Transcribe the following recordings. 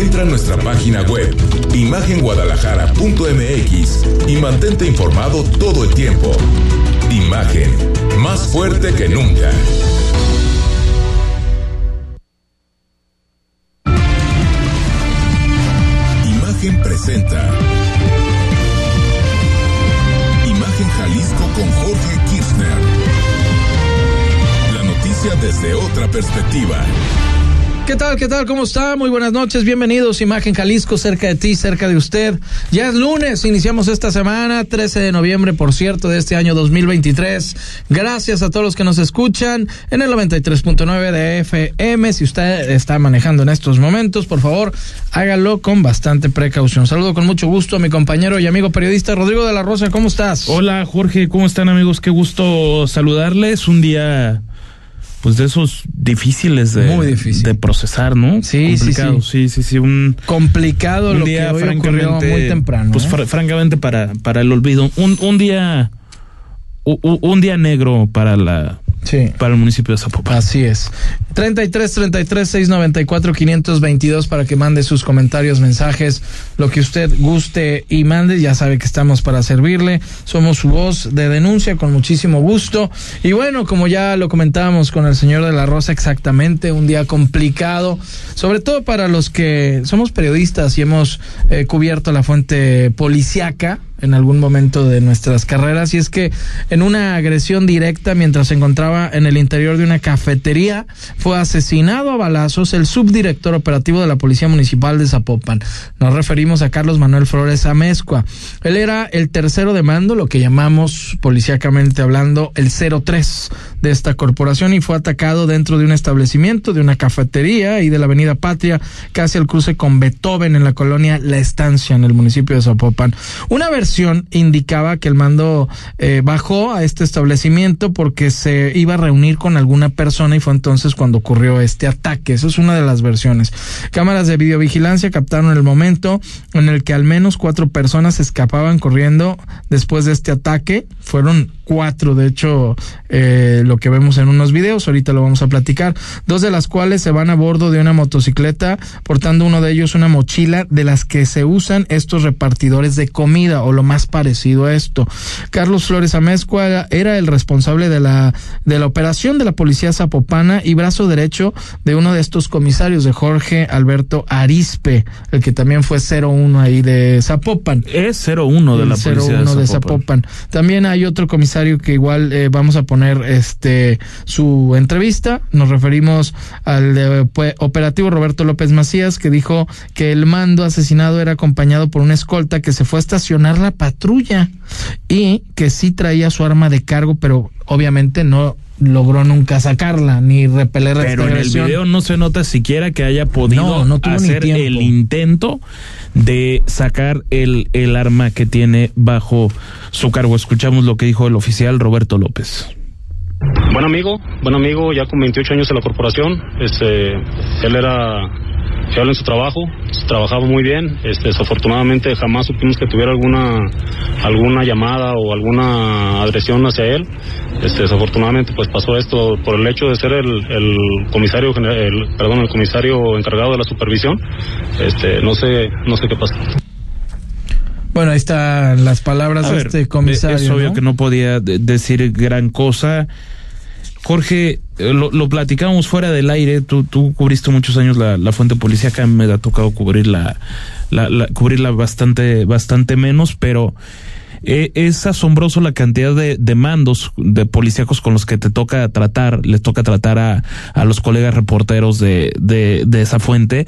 Entra a nuestra página web, imagenguadalajara.mx y mantente informado todo el tiempo. Imagen, más fuerte que nunca. Imagen presenta. Imagen Jalisco con Jorge Kirchner. La noticia desde otra perspectiva. ¿Qué tal? ¿Qué tal? ¿Cómo está? Muy buenas noches. Bienvenidos. Imagen Jalisco, cerca de ti, cerca de usted. Ya es lunes. Iniciamos esta semana, 13 de noviembre, por cierto, de este año 2023. Gracias a todos los que nos escuchan en el 93.9 de FM. Si usted está manejando en estos momentos, por favor, hágalo con bastante precaución. Saludo con mucho gusto a mi compañero y amigo periodista Rodrigo de la Rosa. ¿Cómo estás? Hola, Jorge. ¿Cómo están, amigos? Qué gusto saludarles. Un día pues de esos difíciles de, Muy difícil. de procesar, ¿no? Sí, sí, Complicado, sí, sí, sí, un, Complicado un lo día que hoy ocurrió francamente muy temprano. pues ¿eh? fr- francamente para para el olvido, un un día un día negro para la sí. para el municipio de Zapopan. Así es. 33 33 694 522 para que mande sus comentarios, mensajes, lo que usted guste y mande. Ya sabe que estamos para servirle. Somos su voz de denuncia con muchísimo gusto. Y bueno, como ya lo comentábamos con el señor de la Rosa, exactamente, un día complicado, sobre todo para los que somos periodistas y hemos eh, cubierto la fuente policiaca en algún momento de nuestras carreras y es que en una agresión directa mientras se encontraba en el interior de una cafetería fue asesinado a balazos el subdirector operativo de la Policía Municipal de Zapopan. Nos referimos a Carlos Manuel Flores Amezcua. Él era el tercero de mando, lo que llamamos policíacamente hablando el 03 de esta corporación y fue atacado dentro de un establecimiento, de una cafetería y de la Avenida Patria, casi al cruce con Beethoven en la colonia La Estancia en el municipio de Zapopan. Una versión indicaba que el mando eh, bajó a este establecimiento porque se iba a reunir con alguna persona y fue entonces cuando ocurrió este ataque. Eso es una de las versiones. Cámaras de videovigilancia captaron el momento en el que al menos cuatro personas escapaban corriendo después de este ataque. Fueron cuatro, de hecho, eh, lo que vemos en unos videos, ahorita lo vamos a platicar, dos de las cuales se van a bordo de una motocicleta, portando uno de ellos una mochila de las que se usan estos repartidores de comida o lo más parecido a esto. Carlos Flores Amezcua era el responsable de la, de la operación de la policía zapopana y brazo derecho de uno de estos comisarios de Jorge Alberto Arispe, el que también fue 01 ahí de Zapopan. Es 01 de El la policía 01 de de Zapopan. Zapopan. También hay otro comisario que igual eh, vamos a poner este su entrevista. Nos referimos al de, pues, operativo Roberto López Macías que dijo que el mando asesinado era acompañado por una escolta que se fue a estacionar la patrulla y que sí traía su arma de cargo, pero obviamente no logró nunca sacarla ni repeler esta Pero en el video no se nota siquiera que haya podido No, hacer el intento de sacar el, el arma que tiene bajo su cargo. Escuchamos lo que dijo el oficial Roberto López. Buen amigo, buen amigo, ya con 28 años en la corporación. Este, él era fiel en su trabajo, trabajaba muy bien. Este, desafortunadamente jamás supimos que tuviera alguna alguna llamada o alguna agresión hacia él. Este, desafortunadamente pues pasó esto por el hecho de ser el, el comisario el, perdón, el comisario encargado de la supervisión. Este, no sé, no sé qué pasó. Bueno, ahí están las palabras A de ver, este comisario. Es obvio ¿no? que no podía de- decir gran cosa. Jorge, eh, lo, lo platicábamos fuera del aire. Tú, tú cubriste muchos años la, la fuente policíaca. Me ha tocado cubrirla, la, la- cubrirla bastante, bastante menos, pero eh, es asombroso la cantidad de, de mandos de policíacos con los que te toca tratar, les toca tratar a, a los colegas reporteros de, de, de esa fuente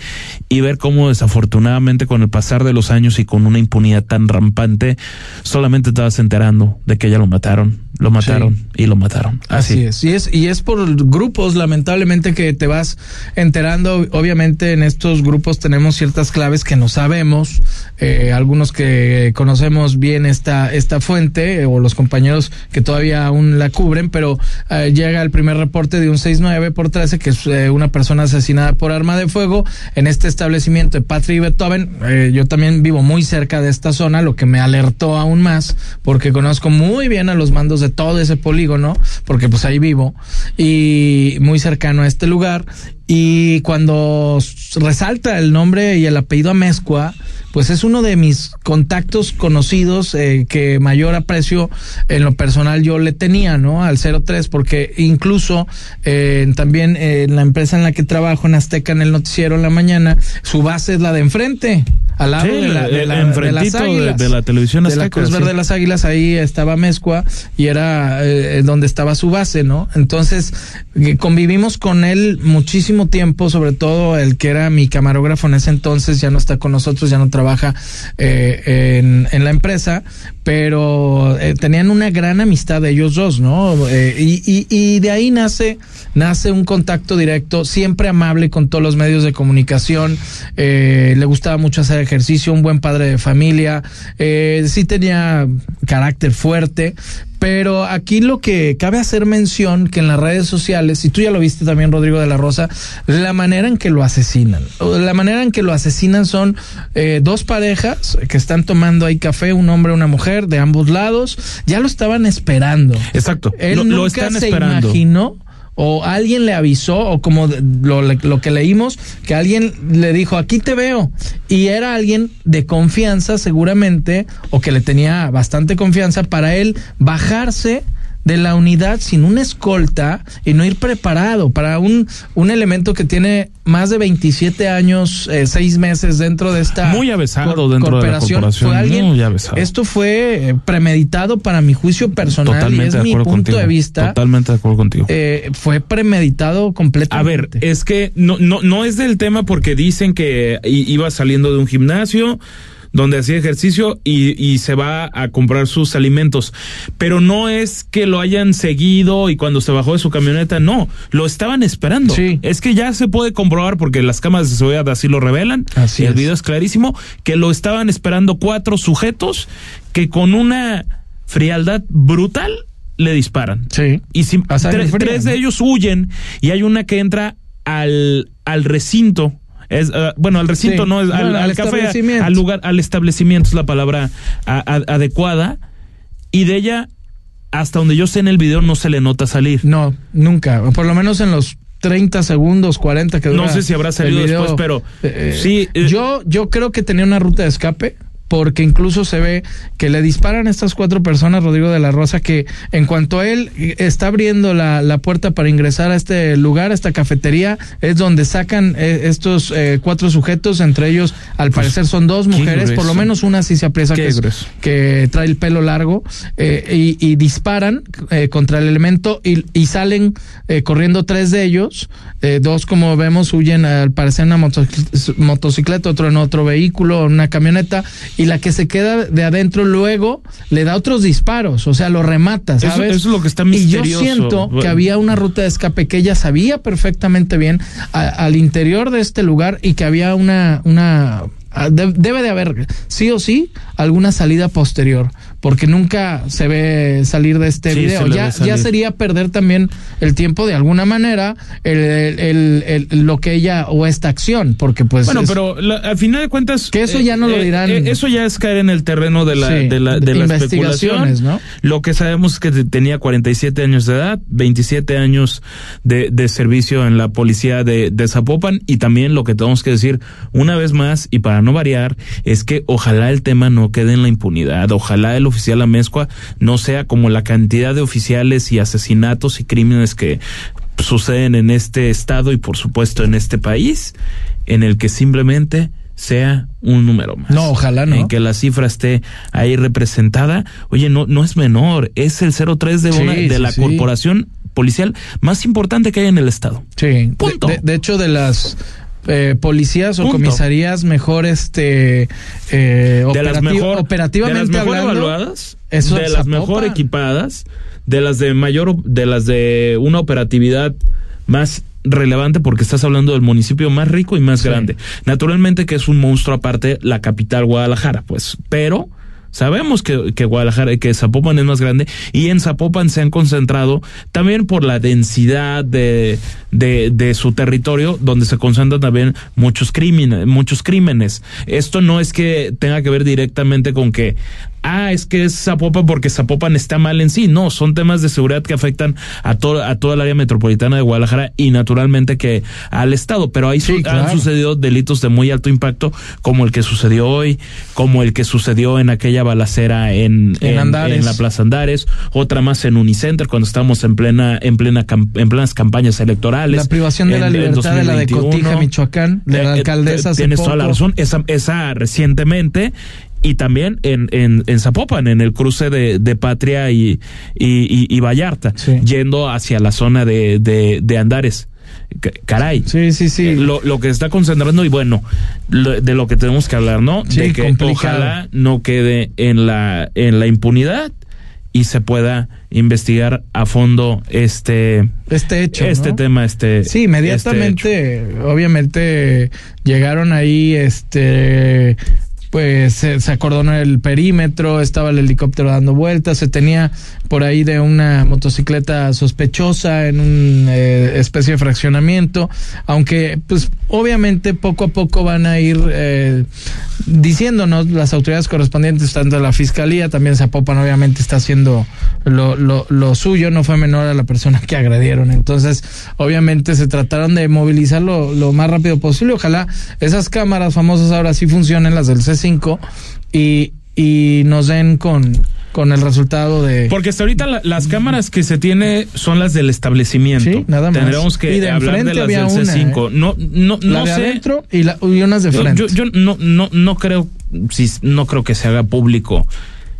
y ver cómo desafortunadamente con el pasar de los años y con una impunidad tan rampante, solamente te vas enterando de que ya lo mataron, lo mataron y lo mataron. Así es. Y es, y es por grupos, lamentablemente, que te vas enterando. Obviamente, en estos grupos tenemos ciertas claves que no sabemos. Eh, algunos que conocemos bien esta esta, fuente eh, o los compañeros que todavía aún la cubren, pero eh, llega el primer reporte de un 69 por 13 que es eh, una persona asesinada por arma de fuego en este establecimiento de Patria y Beethoven. Eh, yo también vivo muy cerca de esta zona, lo que me alertó aún más porque conozco muy bien a los mandos de todo ese polígono, porque pues ahí vivo y muy cercano a este lugar y cuando resalta el nombre y el apellido Amezcua, pues es uno de mis contactos conocidos eh, que mayor aprecio en lo personal yo le tenía, ¿no? Al 03, porque incluso eh, también eh, en la empresa en la que trabajo, en Azteca, en el noticiero en la mañana, su base es la de enfrente, al lado Sí, de, la, de, la- de las de- águilas. de la televisión De la Cruz sí. Verde de las Águilas, ahí estaba Mezcua y era eh, donde estaba su base, ¿no? Entonces, eh, convivimos con él muchísimo tiempo, sobre todo el que era mi camarógrafo en ese entonces, ya no está con nosotros, ya no trabaja eh, en, en la empresa, pero eh, tenían una gran amistad ellos dos, ¿no? Y, y, y de ahí nace, nace un contacto directo, siempre amable con todos los medios de comunicación, le gustaba mucho hacer ejercicio, un buen padre de familia, eh, sí tenía carácter fuerte, pero aquí lo que cabe hacer mención que en las redes sociales, y tú ya lo viste también, Rodrigo de la Rosa, la manera en que lo asesinan. La manera en que lo asesinan son eh, dos parejas que están tomando ahí café, un hombre y una mujer de ambos lados, ya lo estaban esperando. Exacto. Él lo, nunca lo están se esperando. imaginó o alguien le avisó o como lo, lo que leímos que alguien le dijo aquí te veo y era alguien de confianza seguramente o que le tenía bastante confianza para él bajarse de la unidad sin una escolta y no ir preparado para un, un elemento que tiene más de 27 años, eh, seis meses dentro de esta Muy avesado dentro de la corporación, Fue alguien, muy avesado. Esto fue eh, premeditado para mi juicio personal y Totalmente es de mi punto contigo. de vista. Totalmente de acuerdo contigo. Eh, fue premeditado A completamente. ver, es que no, no, no es del tema porque dicen que iba saliendo de un gimnasio donde hacía ejercicio y, y se va a comprar sus alimentos. Pero no es que lo hayan seguido y cuando se bajó de su camioneta, no, lo estaban esperando. Sí. Es que ya se puede comprobar porque las cámaras de seguridad así lo revelan. Así y el video es clarísimo que lo estaban esperando cuatro sujetos que con una frialdad brutal le disparan. Sí. Y si, tre- fría, tres ¿no? de ellos huyen y hay una que entra al, al recinto. Es, ah, bueno, al recinto Sí, no es al, bueno, al al café, establecimiento. al lugar, al establecimiento es la palabra a- a- adecuada. Y de ella, hasta donde yo sé en el video, no se le nota salir. No, nunca. Por lo menos en los 30 segundos, 40 que No dura sé si habrá salido video. después, pero Eh, sí, eh, yo, yo creo que tenía una ruta de escape. Porque incluso se ve que le disparan a estas cuatro personas, Rodrigo de la Rosa, que en cuanto a él está abriendo la, la puerta para ingresar a este lugar, a esta cafetería, es donde sacan eh, estos eh, cuatro sujetos, entre ellos, al parecer son dos mujeres, por lo menos una sí se aprecia que, es- grueso. que trae el pelo largo eh, y, y disparan eh, contra el elemento y, y salen eh, corriendo tres de ellos. Eh, dos, como vemos, huyen al parecer en una motoc- motocicleta, otro en otro vehículo, en una camioneta. Y la que se queda de adentro luego le da otros disparos, o sea, lo remata, ¿sabes? eso es lo que está Y yo misterioso. siento que había una ruta de escape que ella sabía perfectamente bien a- al interior de este lugar y que había una, una de- debe de haber sí o sí alguna salida posterior porque nunca se ve salir de este Sí, video ya, ya sería perder también el tiempo de alguna manera el, el- lo que ella o esta acción porque pues Bueno, es- pero la- al final de cuentas. Que eso ya no lo dirán. eso ya es caer en el terreno de la, Sí, de la, de de la investigaciones, especulación. ¿no? Lo que sabemos es que te- tenía 47 años de edad, 27 años de, de servicio en la policía de, de Zapopan. Y también lo que tenemos que decir una vez más, y para no variar, es que ojalá el tema no quede en la impunidad. Ojalá el oficial Amezcua no sea como la cantidad de oficiales y asesinatos y crímenes que suceden en este estado y por supuesto en este país, en el que simplemente sea un número más. No, ojalá no. En que la cifra esté ahí representada. Oye, no, no es menor, es el 03 de, Sí, una, de sí, la sí. corporación policial más importante que hay en el estado. Sí, de- Punto. De, de hecho, de las eh, policías o comisarías mejor, este, eh, de las mejor, operativamente de las mejor hablando, evaluadas, eso de las mejor equipadas, de las de mayor, de las de una operatividad más relevante porque estás hablando del municipio más rico y más Sí. grande. Naturalmente que es un monstruo aparte la capital Guadalajara, pues, pero Sabemos que, Guadalajara, que Zapopan es más grande y en Zapopan se han concentrado también por la densidad de, de, de su territorio, donde se concentran también muchos crímenes, muchos crímenes. Esto no es que tenga que ver directamente con que ah, es que es Zapopan porque Zapopan está mal en sí. No, son temas de seguridad que afectan a, todo, a toda el área metropolitana de Guadalajara y naturalmente que al Estado. Pero ahí Sí, claro. han sucedido delitos de muy alto impacto, como el que sucedió hoy, como el que sucedió en aquella balacera en, En Andares. en la Plaza Andares, otra más en Unicenter cuando estamos en plena, en plena, en plenas campañas electorales. La privación de En- la en libertad de la de 2021. Cotija, Michoacán, de la Eh, eh, alcaldesa. hace Tienes toda la razón. Esa, esa recientemente. Y también en, en, en Zapopan, en el cruce de, de Patria y, y, y- y Vallarta, Sí. yendo hacia la zona de, de, de Andares. Caray. Sí, sí, sí. Eh, Lo, lo que está concentrando y bueno, lo- de lo que tenemos que hablar, ¿no? Sí, de que complicado. ojalá no quede en la, en la impunidad y se pueda investigar a fondo este, este hecho. este ¿no? tema, este. Sí, este inmediatamente, obviamente, llegaron ahí, este, pues se, se acordonó el perímetro, estaba el helicóptero dando vueltas, se tenía por ahí de una motocicleta sospechosa en una especie de fraccionamiento, aunque pues obviamente poco a poco van a ir eh, diciéndonos las autoridades correspondientes, tanto la fiscalía, también Zapopan obviamente está haciendo lo, lo, suyo, no fue menor a la persona que agredieron, entonces obviamente se trataron de movilizarlo lo más rápido posible, ojalá esas cámaras famosas ahora sí funcionen, las del C5, y, y nos den con, con el resultado de... Porque hasta ahorita la- las cámaras que se tiene son las del establecimiento. Sí, nada más. Tendríamos que Y de hablar de las había del una, C5. ¿eh? No, no, la no de sé. adentro y, la, y unas de frente. yo, yo no, no, no creo, si, no creo que se haga público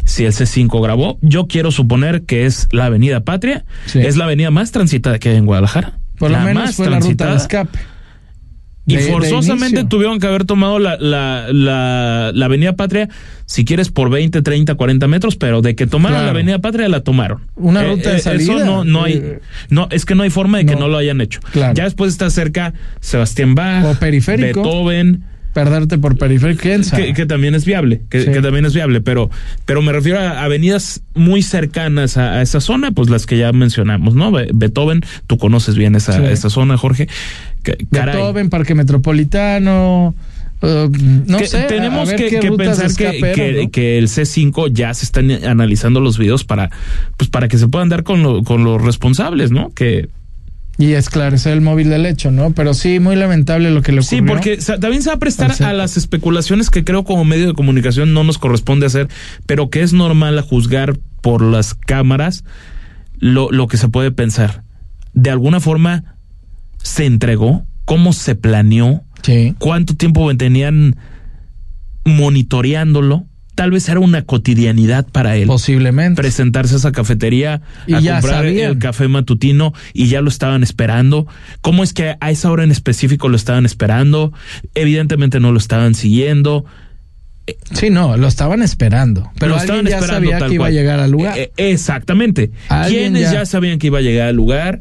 si el C5 grabó. Yo quiero suponer que es la Avenida Patria. Sí. Es la avenida más transitada que hay en Guadalajara. Por lo La menos más fue la ruta de transitada. escape. Y de- forzosamente tuvieron que haber tomado la, la, la, la Avenida Patria, si quieres, por 20, 30, 40 metros, pero de que tomaron Claro. la Avenida Patria, la tomaron. Una ruta de Eso salida. no, no hay, Eh, no, es que no hay forma de que no. lo hayan hecho. Claro. Ya después está cerca Sebastián Bach, O periférico. Beethoven, Perderte por periférico, quién sabe? que, que también es viable, que, Sí. que también es viable, pero, pero me refiero a avenidas muy cercanas a, a esa zona, pues las que ya mencionamos, ¿no? Be- Beethoven, tú conoces bien esa, Sí. esa zona, Jorge. Caray. Beethoven, Parque Metropolitano. uh, no Que sé. tenemos que, qué pensar que, escape que, eran, ¿no? que el C5 ya se están analizando los videos para, pues para que se puedan dar con, lo- con los responsables, ¿no? Que Y esclarecer el móvil del hecho, ¿no? Pero sí, muy lamentable lo que le ocurrió. sí, porque también se va a prestar a las especulaciones que creo como medio de comunicación no nos corresponde hacer, pero que es normal a juzgar por las cámaras lo, lo que se puede pensar. De alguna forma se entregó, cómo se planeó, Sí. cuánto tiempo tenían monitoreándolo. Tal vez era una cotidianidad para él. Posiblemente. Presentarse a esa cafetería Y a ya comprar sabían. el café matutino y ya lo estaban esperando. ¿Cómo es que a esa hora en específico lo estaban esperando? Evidentemente no lo estaban siguiendo. Sí, no, lo estaban esperando. Pero lo alguien ya sabía que iba cual. a llegar al lugar. Eh, eh, exactamente. ¿Quiénes ya- ya... sabían que iba a llegar al lugar?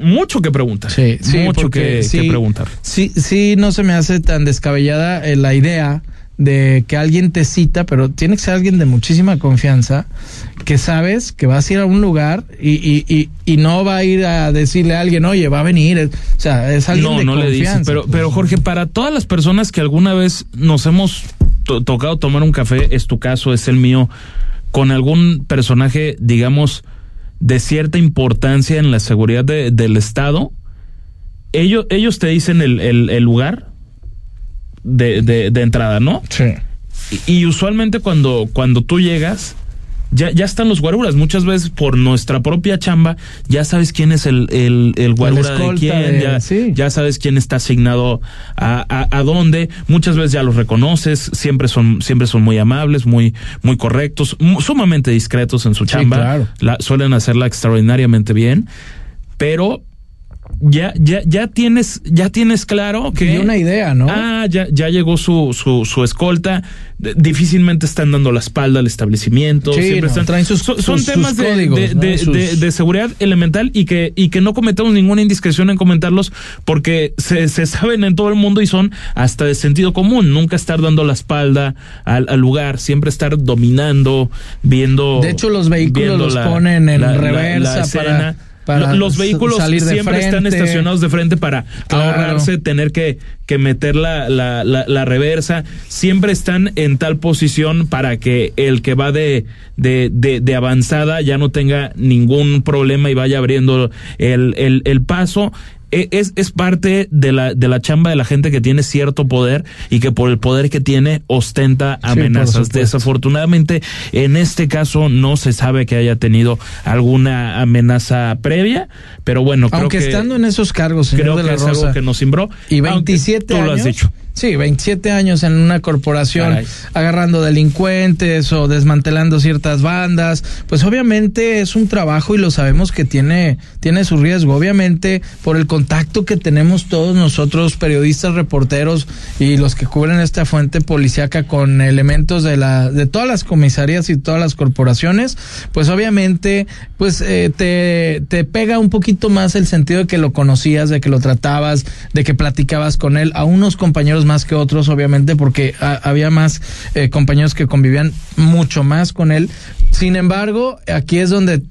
Mucho que preguntar. Sí, sí, Mucho porque que, preguntar. Sí, sí, no se me hace tan descabellada eh, la idea de que alguien te cita, pero tiene que ser alguien de muchísima confianza, que sabes que vas a ir a un lugar y, y, y, y no va a ir a decirle a alguien, oye, va a venir. O sea, es alguien no, de no le confianza. dice. Pero, pues. pero Jorge, para todas las personas que alguna vez nos hemos to- tocado tomar un café, es tu caso, es el mío, con algún personaje, digamos, de cierta importancia en la seguridad de- del Estado, ellos, ellos te dicen el, el- el lugar de, de- de entrada, ¿no? Sí. Y, y usualmente cuando, cuando tú llegas, ya, ya están los guaruras. Muchas veces por nuestra propia chamba, ya sabes quién es el, el, el guarura de quién, de- ya, sí. ya sabes quién está asignado a, a, a dónde. Muchas veces ya los reconoces, siempre son, siempre son muy amables, muy, muy correctos, sumamente discretos en su Sí, chamba. claro. La, suelen hacerla extraordinariamente bien, pero ya, ya, ya tienes, ya tienes claro que. Y una idea, ¿no? Ah, ya, ya llegó su, su, su escolta. Difícilmente están dando la espalda al establecimiento. Sí, siempre no, están, traen sus- son, sus- son sus temas de, códigos, de, ¿no? de- Sus- de- de seguridad elemental y que, y que no cometamos ninguna indiscreción en comentarlos porque se, se saben en todo el mundo y son hasta de sentido común. Nunca estar dando la espalda al, al lugar, siempre estar dominando, viendo. De hecho, los vehículos los la- ponen en la- la- reversa la escena. para- para los vehículos salir de siempre están estacionados de frente para Claro. ahorrarse tener que, que meter la, la, la, la reversa. Siempre están en tal posición para que el que va de, de, de, de avanzada ya no tenga ningún problema y vaya abriendo el, el, el paso. E- Es, es parte de la, de la chamba de la gente que tiene cierto poder y que por el poder que tiene ostenta amenazas. Desafortunadamente, en este caso no se sabe que haya tenido alguna amenaza previa, pero bueno, creo Aunque que, estando en esos cargos, señor creo de que la es Rosa. algo que nos cimbró. Y aunque 27 tú años. lo has dicho. Sí, 27 años en una corporación Caray. agarrando delincuentes o desmantelando ciertas bandas. Pues obviamente es un trabajo y lo sabemos que tiene, tiene su riesgo. Obviamente por el contacto que tenemos todos nosotros, periodistas, reporteros y los que cubren esta fuente policíaca con elementos de la, de todas las comisarías y todas las corporaciones, pues obviamente, pues eh, te, te pega un poquito más el sentido de que lo conocías, de que lo tratabas, de que platicabas con él, a unos compañeros más que otros, obviamente, porque había más eh, compañeros que convivían mucho más con él. Sin embargo, aquí es donde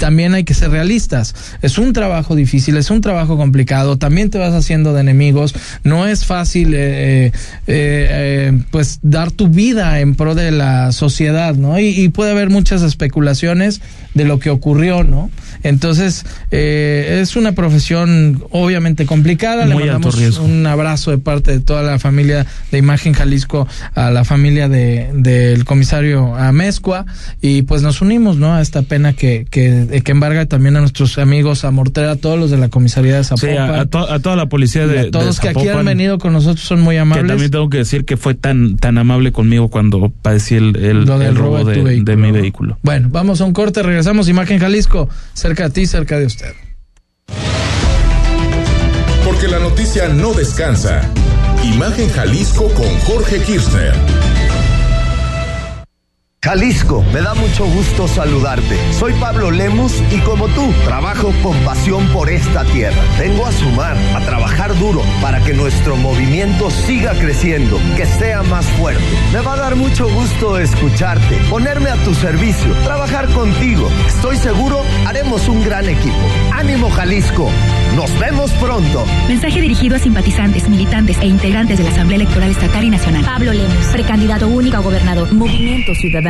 también hay que ser realistas. Es un trabajo difícil, es un trabajo complicado, también te vas haciendo de enemigos, no es fácil, eh, eh, eh, pues, dar tu vida en pro de la sociedad, ¿no? Y, y puede haber muchas especulaciones de lo que ocurrió, ¿no? Entonces, eh, es una profesión obviamente complicada. Le Muy alto mandamos riesgo. un abrazo de parte de toda la familia de Imagen Jalisco a la familia de del comisario Amezcua y pues nos unimos, ¿no? A esta pena que, que, que embarga también a nuestros amigos a Mortera, a todos los de la comisaría de Sí, Zapopan. a, a to- a toda la policía de, a todos de que aquí han venido con nosotros son muy Que amables. también tengo que decir que fue tan, tan amable conmigo cuando padecí el, el, del el robo de de, de mi vehículo. Bueno, vamos a un corte, regresamos. Imagen Jalisco, cerca de ti, cerca de usted. Porque la noticia no descansa. Imagen Jalisco con Jorge Kirchner. Jalisco, me da mucho gusto saludarte. Soy Pablo Lemus y como tú, trabajo con pasión por esta tierra. Vengo a sumar, a trabajar duro para que nuestro movimiento siga creciendo, que sea más fuerte. Me va a dar mucho gusto escucharte, ponerme a tu servicio, trabajar contigo. Estoy seguro, haremos un gran equipo. Ánimo Jalisco, nos vemos pronto. Mensaje dirigido a simpatizantes, militantes e integrantes de la Asamblea Electoral Estatal y Nacional. Pablo Lemos, precandidato único a gobernador. Movimiento Ciudadano.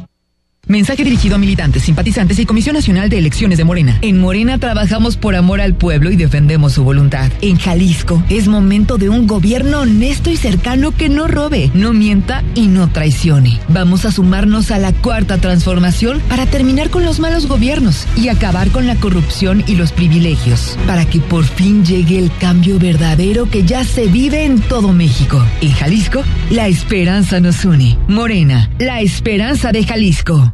Mensaje dirigido a militantes, simpatizantes y Comisión Nacional de Elecciones de Morena. En Morena trabajamos por amor al pueblo y defendemos su voluntad. En Jalisco es momento de un gobierno honesto y cercano que no robe, no mienta y no traicione. Vamos a sumarnos a la cuarta transformación para terminar con los malos gobiernos y acabar con la corrupción y los privilegios, para que por fin llegue el cambio verdadero que ya se vive en todo México. En Jalisco, la esperanza nos une. Morena, la esperanza de Jalisco.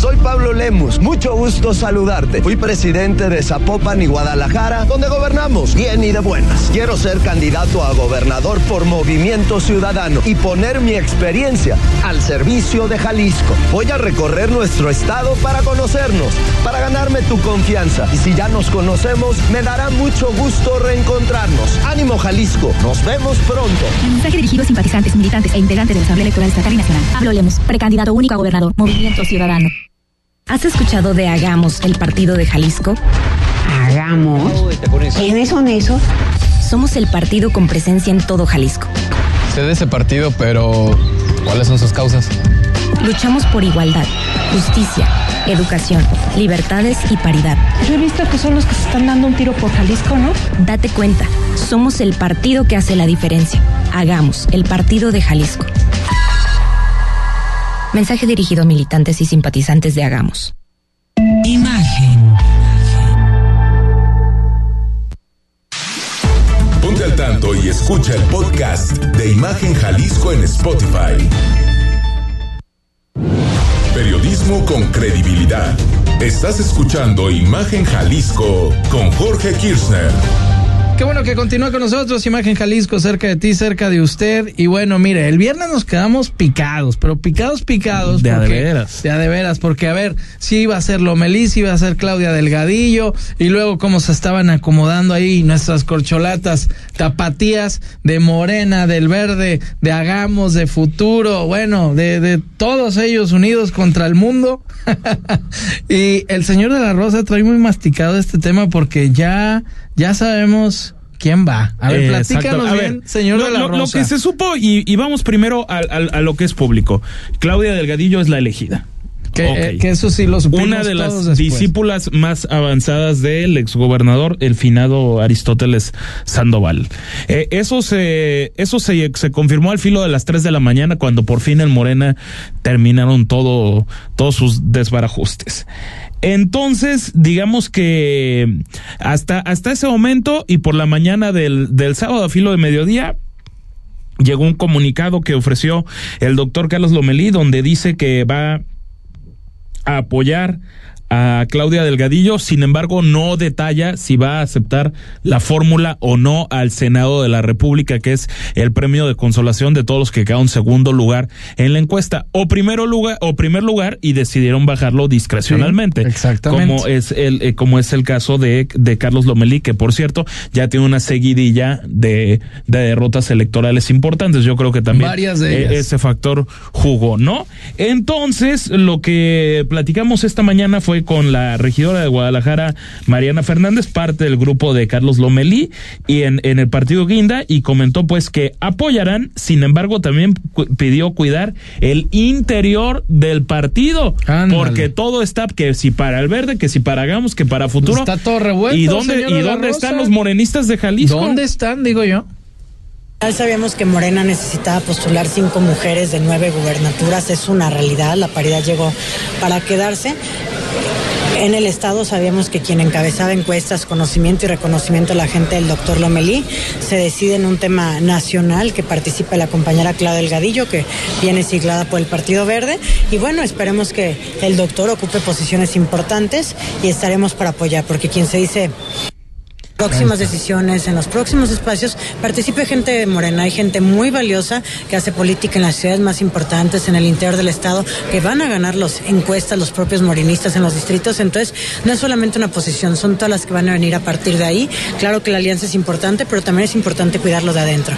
Soy Pablo Lemus, mucho gusto saludarte. Fui presidente de Zapopan y Guadalajara, donde gobernamos bien y de buenas. Quiero ser candidato a gobernador por Movimiento Ciudadano y poner mi experiencia al servicio de Jalisco. Voy a recorrer nuestro estado para conocernos, para ganarme tu confianza. Y si ya nos conocemos, me dará mucho gusto reencontrarnos. Ánimo Jalisco, nos vemos pronto. Mensaje dirigido a simpatizantes, militantes e integrantes de la Asamblea Electoral Estatal y Nacional. Pablo Lemos, precandidato único a gobernador, Movimiento Ciudadano. ¿Has escuchado de Hagamos, el partido de Jalisco? ¿Hagamos? ¿Quiénes son esos? Somos el partido con presencia en todo Jalisco. Sé de ese partido, pero ¿cuáles son sus causas? Luchamos por igualdad, justicia, educación, libertades y paridad. Yo he visto que son los que se están dando un tiro por Jalisco, ¿no? Date cuenta, somos el partido que hace la diferencia. Hagamos, el partido de Jalisco. Mensaje dirigido a militantes y simpatizantes de Hagamos. Imagen. Ponte al tanto y escucha el podcast de Imagen Jalisco en Spotify. Periodismo con credibilidad. Estás escuchando Imagen Jalisco con Jorge Kirchner. Qué bueno que continúa con nosotros, Imagen Jalisco, cerca de ti, cerca de usted. Y bueno, mire, el viernes nos quedamos picados, pero picados, picados. De a de veras. De a de veras, porque a ver, si iba a ser Lomelí, si iba a ser Claudia Delgadillo, y luego cómo se estaban acomodando ahí nuestras corcholatas tapatías de Morena, del Verde, de Hagamos, de Futuro, bueno, de, de todos ellos unidos contra el mundo. y el señor de la Rosa trae muy masticado este tema porque ya, ya sabemos quién va. A ver, exacto. platícanos A bien, señor lo, de la lo- Rosa. lo que se supo, y, y vamos primero al- al- a, lo que es público. Claudia Delgadillo es la elegida. Que, eh, que eso sí lo Una de las después. discípulas más avanzadas del exgobernador, el finado Aristóteles Sandoval. Eh, eso se, eso se, se confirmó al filo de las 3 de la mañana cuando por fin en Morena terminaron todo, todos sus desbarajustes. Entonces, digamos que hasta, hasta ese momento y por la mañana del, del sábado a filo de mediodía, llegó un comunicado que ofreció el doctor Carlos Lomelí donde dice que va a apoyar a Claudia Delgadillo, sin embargo no detalla si va a aceptar la fórmula o no al Senado de la República, que es el premio de consolación de todos los que quedaron segundo lugar en la encuesta, o primero lugar, o primer lugar, y decidieron bajarlo discrecionalmente. Sí, exactamente. Como es el, eh, como es el caso de, de Carlos Lomelí, que por cierto, ya tiene una seguidilla de, de derrotas electorales importantes. Yo creo que también Varias de eh, ellas. ese factor jugó, ¿no? Entonces, lo que platicamos esta mañana fue con la regidora de Guadalajara, Mariana Fernández, parte del grupo de Carlos Lomelí, y en, en el partido Guinda, y comentó pues que apoyarán, sin embargo, también cu- pidió cuidar el interior del partido, Ándale. porque todo está, que si para el verde, que si para Hagamos, que para futuro. Está todo revuelto, ¿Y dónde, y dónde están los morenistas de Jalisco? ¿Dónde están, digo yo? Ya sabíamos que Morena necesitaba postular cinco mujeres de nueve gubernaturas, es una realidad, la paridad llegó para quedarse. En el Estado sabíamos que quien encabezaba encuestas, conocimiento y reconocimiento a la gente del doctor Lomelí, se decide en un tema nacional que participa la compañera Claudia Delgadillo, que viene siglada por el Partido Verde. Y bueno, esperemos que el doctor ocupe posiciones importantes y estaremos para apoyar, porque quien se dice próximas decisiones, en los próximos espacios, participe gente de Morena. Hay gente muy valiosa que hace política en las ciudades más importantes, en el interior del Estado, que van a ganar las encuestas, los propios morenistas en los distritos. Entonces, no es solamente una posición, son todas las que van a venir a partir de ahí. Claro que la alianza es importante, pero también es importante cuidarlo de adentro.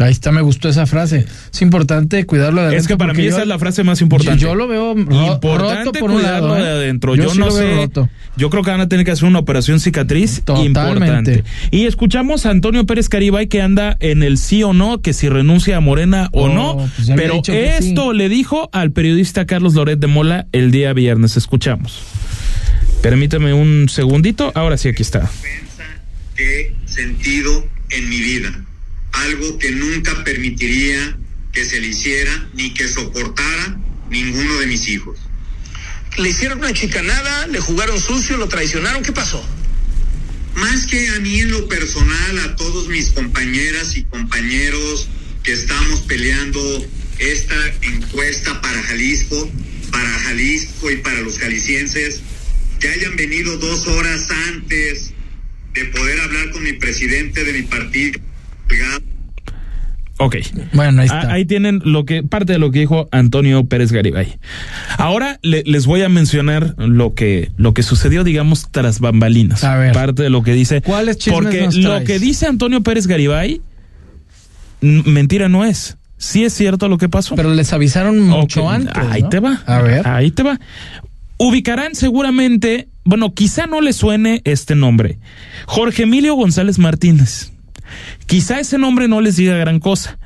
Ahí está, me gustó esa frase. Es importante cuidarlo de adentro. Es que para mí yo- esa es la frase más importante. Yo, yo lo veo ro- importante roto por un cuidarlo lado. ¿eh? de adentro. Yo, sí no lo veo sé. roto. Yo creo que van a tener que hacer una operación cicatriz Totalmente. importante. Y escuchamos a Antonio Pérez Caribay que anda en el sí o no, que si renuncia a Morena o Oh, no. pues pero sí. esto le dijo al periodista Carlos Loret de Mola el día viernes. Escuchamos. Permítame un segundito. Ahora sí, aquí está. que sentido en mi vida. Algo que nunca permitiría que se le hiciera ni que soportara ninguno de mis hijos. Le hicieron una chicanada, le jugaron sucio, lo traicionaron. ¿Qué pasó? Más que a mí en lo personal, a todos mis compañeras y compañeros que estamos peleando esta encuesta para Jalisco, para Jalisco y para los jaliscienses que hayan venido dos horas antes de poder hablar con mi presidente de mi partido. Ok. Bueno, ahí está. Ahí tienen lo que, parte de lo que dijo Antonio Pérez Garibay. Ahora le- les voy a mencionar lo que, lo que sucedió, digamos, tras bambalinas. A ver. Parte de lo que dice. ¿Cuáles chismes Porque nos lo que dice Antonio Pérez Garibay, mentira no es. Sí es cierto lo que pasó. Pero les avisaron mucho antes. Ahí ¿no? te va. A ver. Ahí te va. Ubicarán seguramente, bueno, quizá no le suene este nombre. Jorge Emilio González Martínez. Quizá ese nombre no les diga gran cosa,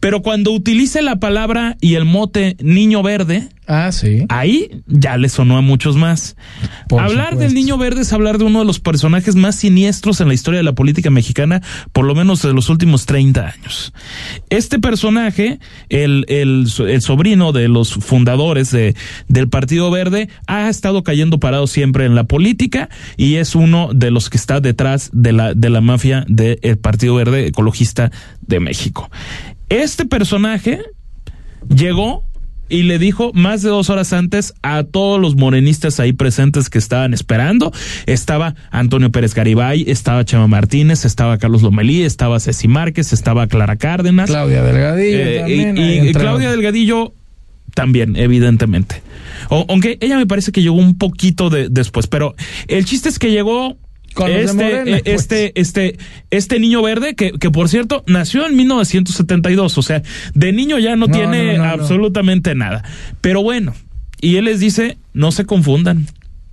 pero cuando utilice la palabra y el mote niño verde, Ah, sí. ahí ya le sonó a muchos más. Por hablar supuesto. del niño verde es hablar de uno de los personajes más siniestros en la historia de la política mexicana, por lo menos de los últimos 30 años. Este personaje, el, el, el sobrino de los fundadores de, del Partido Verde, ha estado cayendo parado siempre en la política y es uno de los que está detrás de la, de la mafia del Partido Verde Ecologista de México. Este personaje llegó y le dijo más de dos horas antes a todos los morenistas ahí presentes que estaban esperando. Estaba Antonio Pérez Garibay, estaba Chema Martínez, estaba Carlos Lomelí, estaba Ceci Márquez, estaba Clara Cárdenas. Claudia Delgadillo Eh, también, y- Claudia. Delgadillo también, evidentemente. O- aunque ella me parece que llegó un poquito de, después, pero el chiste es que llegó Con este, Morena, eh, pues. este, este, este niño verde que, que por cierto nació en 1972, o sea, de niño ya no, No, tiene no, no, no. absolutamente nada. Pero bueno, y él les dice, no se confundan,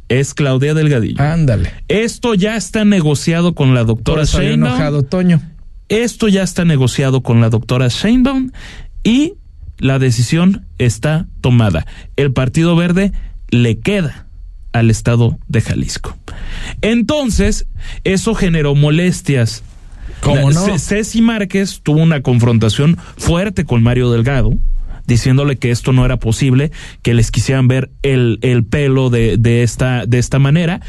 es Claudia Delgadillo. Ándale. Esto ya está negociado con la doctora Sheinbaum. enojado Toño. Esto ya está negociado con la doctora Sheinbaum y la decisión está tomada. El Partido Verde le queda al estado de Jalisco. Entonces, eso generó molestias. ¿Cómo no? Ce- Ceci Márquez tuvo una confrontación fuerte con Mario Delgado, diciéndole que esto no era posible, que les quisieran ver el, el pelo de, de, esta, de esta manera.